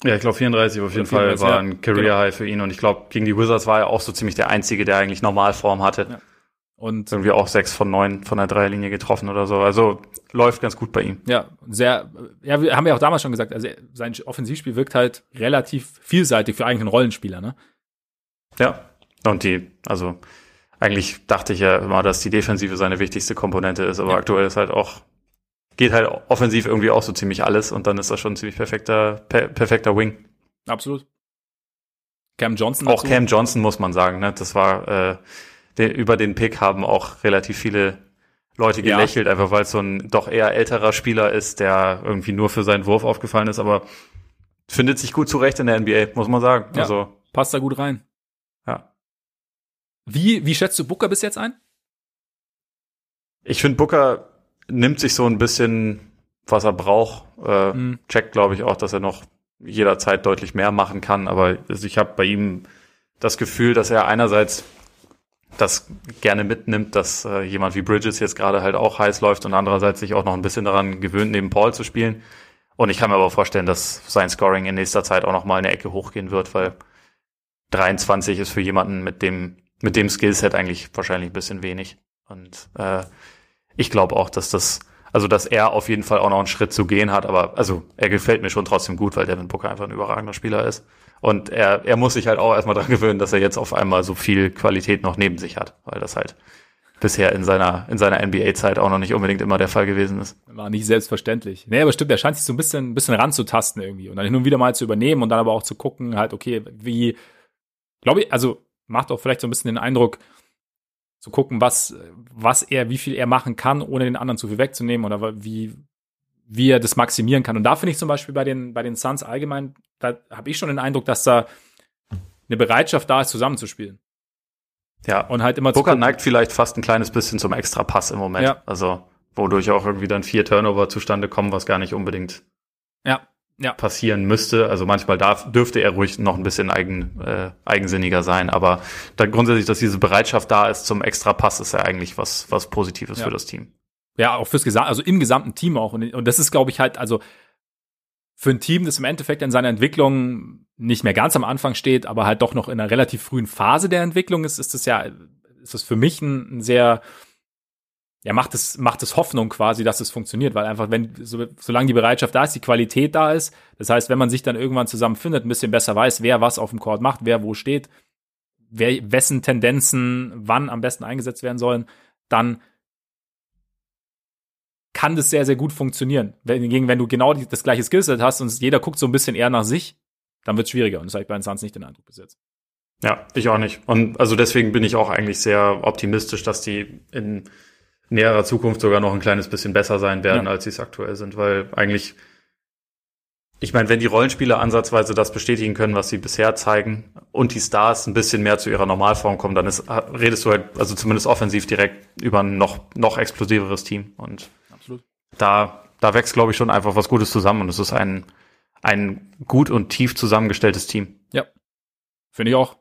Ja, ich glaube 34 auf jeden 34, Fall war ein Career genau. High für ihn und ich glaube gegen die Wizards war er auch so ziemlich der einzige, der eigentlich Normalform hatte. Ja. Und irgendwie auch sechs von neun von der Dreierlinie getroffen oder so. Also läuft ganz gut bei ihm. Ja, sehr, ja, wir haben ja auch damals schon gesagt, also sein Offensivspiel wirkt halt relativ vielseitig für eigentlich einen Rollenspieler, ne? Ja. Und die, also eigentlich dachte ich ja immer, dass die Defensive seine wichtigste Komponente ist, aber ja. aktuell ist halt auch, geht halt offensiv irgendwie auch so ziemlich alles und dann ist das schon ein ziemlich perfekter, per, perfekter Wing. Absolut. Cam Johnson. Auch dazu. Cam Johnson muss man sagen, ne? Das war, äh, den, über den Pick haben auch relativ viele Leute gelächelt, ja. einfach weil es so ein doch eher älterer Spieler ist, der irgendwie nur für seinen Wurf aufgefallen ist, aber findet sich gut zurecht in der NBA, muss man sagen. Ja, also passt da gut rein. Ja. Wie, wie schätzt du Booker bis jetzt ein? Ich finde, Booker nimmt sich so ein bisschen was er braucht. Äh, mhm. Checkt, glaube ich, auch, dass er noch jederzeit deutlich mehr machen kann. Aber also ich habe bei ihm das Gefühl, dass er einerseits das gerne mitnimmt, dass äh, jemand wie Bridges jetzt gerade halt auch heiß läuft und andererseits sich auch noch ein bisschen daran gewöhnt, neben Paul zu spielen. Und ich kann mir aber vorstellen, dass sein Scoring in nächster Zeit auch noch mal eine Ecke hochgehen wird, weil 23 ist für jemanden mit dem mit dem Skillset eigentlich wahrscheinlich ein bisschen wenig. Und äh, ich glaube auch, dass das also dass er auf jeden Fall auch noch einen Schritt zu gehen hat, aber also er gefällt mir schon trotzdem gut, weil Devin Booker einfach ein überragender Spieler ist. Und er, er muss sich halt auch erstmal dran gewöhnen, dass er jetzt auf einmal so viel Qualität noch neben sich hat, weil das halt bisher in seiner, in seiner NBA-Zeit auch noch nicht unbedingt immer der Fall gewesen ist. War nicht selbstverständlich. Nee, aber stimmt, er scheint sich so ein bisschen, ein bisschen ranzutasten irgendwie und dann hin und wieder mal zu übernehmen und dann aber auch zu gucken, halt, okay, wie, glaube ich, also macht auch vielleicht so ein bisschen den Eindruck, zu gucken, was, was er, wie viel er machen kann, ohne den anderen zu viel wegzunehmen oder wie, wie er das maximieren kann. Und da finde ich zum Beispiel bei den, bei den Suns allgemein, da habe ich schon den Eindruck, dass da eine Bereitschaft da ist, zusammenzuspielen. Ja. Und halt immer Booker neigt vielleicht fast ein kleines bisschen zum Extra-Pass im Moment. Ja. Also, wodurch auch irgendwie dann vier Turnover zustande kommen, was gar nicht unbedingt ja. Ja. passieren müsste. Also manchmal darf, dürfte er ruhig noch ein bisschen eigen, äh, eigensinniger sein, aber da grundsätzlich, dass diese Bereitschaft da ist zum Extra-Pass, ist ja eigentlich was, was Positives ja. für das Team. Ja, auch fürs Gesam also im gesamten Team auch. Und, und das ist, glaube ich, halt, also für ein Team, das im Endeffekt in seiner Entwicklung nicht mehr ganz am Anfang steht, aber halt doch noch in einer relativ frühen Phase der Entwicklung ist, ist das ja, ist das für mich ein, ein sehr, ja, macht es, macht es Hoffnung quasi, dass es funktioniert, weil einfach, wenn, so, solange die Bereitschaft da ist, die Qualität da ist, das heißt, wenn man sich dann irgendwann zusammenfindet, ein bisschen besser weiß, wer was auf dem Court macht, wer wo steht, wer, wessen Tendenzen wann am besten eingesetzt werden sollen, dann kann das sehr, sehr gut funktionieren. Hingegen, wenn du genau das gleiche Skillset hast und jeder guckt so ein bisschen eher nach sich, dann wird es schwieriger. Und das habe ich bei den Suns nicht den Eindruck bis. Ja, ich auch nicht. Und also deswegen bin ich auch eigentlich sehr optimistisch, dass die in näherer Zukunft sogar noch ein kleines bisschen besser sein werden, ja. als sie es aktuell sind, weil eigentlich, ich meine, wenn die Rollenspieler ansatzweise das bestätigen können, was sie bisher zeigen und die Stars ein bisschen mehr zu ihrer Normalform kommen, dann ist, redest du halt, also zumindest offensiv direkt über ein noch, noch explosiveres Team und da, da wächst, glaube ich, schon einfach was Gutes zusammen und es ist ein, ein gut und tief zusammengestelltes Team. Ja. Finde ich auch.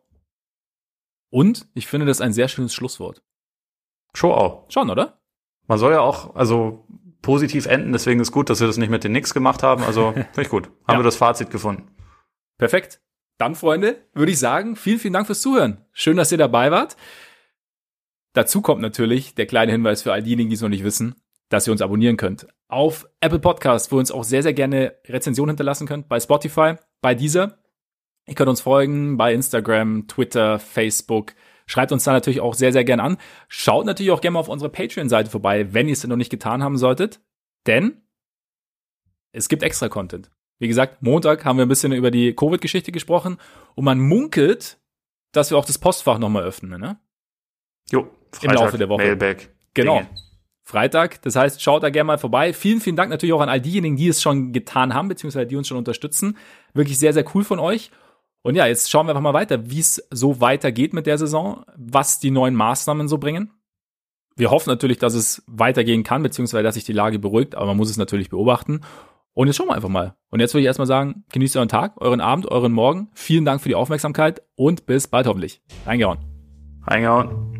Und ich finde das ein sehr schönes Schlusswort. Schon auch. Schon, oder? Man soll ja auch, also positiv enden, deswegen ist gut, dass wir das nicht mit den Nix gemacht haben. Also, finde ich gut. Haben ja. wir das Fazit gefunden. Perfekt. Dann, Freunde, würde ich sagen, vielen, vielen Dank fürs Zuhören. Schön, dass ihr dabei wart. Dazu kommt natürlich der kleine Hinweis für all diejenigen, die es noch nicht wissen dass ihr uns abonnieren könnt. Auf Apple Podcast, wo ihr uns auch sehr, sehr gerne Rezensionen hinterlassen könnt, bei Spotify, bei dieser. Ihr könnt uns folgen bei Instagram, Twitter, Facebook. Schreibt uns da natürlich auch sehr, sehr gerne an. Schaut natürlich auch gerne mal auf unsere Patreon-Seite vorbei, wenn ihr es denn noch nicht getan haben solltet. Denn es gibt extra Content. Wie gesagt, Montag haben wir ein bisschen über die Covid-Geschichte gesprochen und man munkelt, dass wir auch das Postfach nochmal öffnen, ne? Jo, Freitag, im Laufe der Woche. Mailback. Genau. Dinge. Freitag. Das heißt, schaut da gerne mal vorbei. Vielen, vielen Dank natürlich auch an all diejenigen, die es schon getan haben, beziehungsweise die uns schon unterstützen. Wirklich sehr, sehr cool von euch. Und ja, jetzt schauen wir einfach mal weiter, wie es so weitergeht mit der Saison, was die neuen Maßnahmen so bringen. Wir hoffen natürlich, dass es weitergehen kann, beziehungsweise dass sich die Lage beruhigt, aber man muss es natürlich beobachten. Und jetzt schauen wir einfach mal. Und jetzt würde ich erstmal sagen, genießt euren Tag, euren Abend, euren Morgen. Vielen Dank für die Aufmerksamkeit und bis bald hoffentlich. Reingehauen. Reingehauen.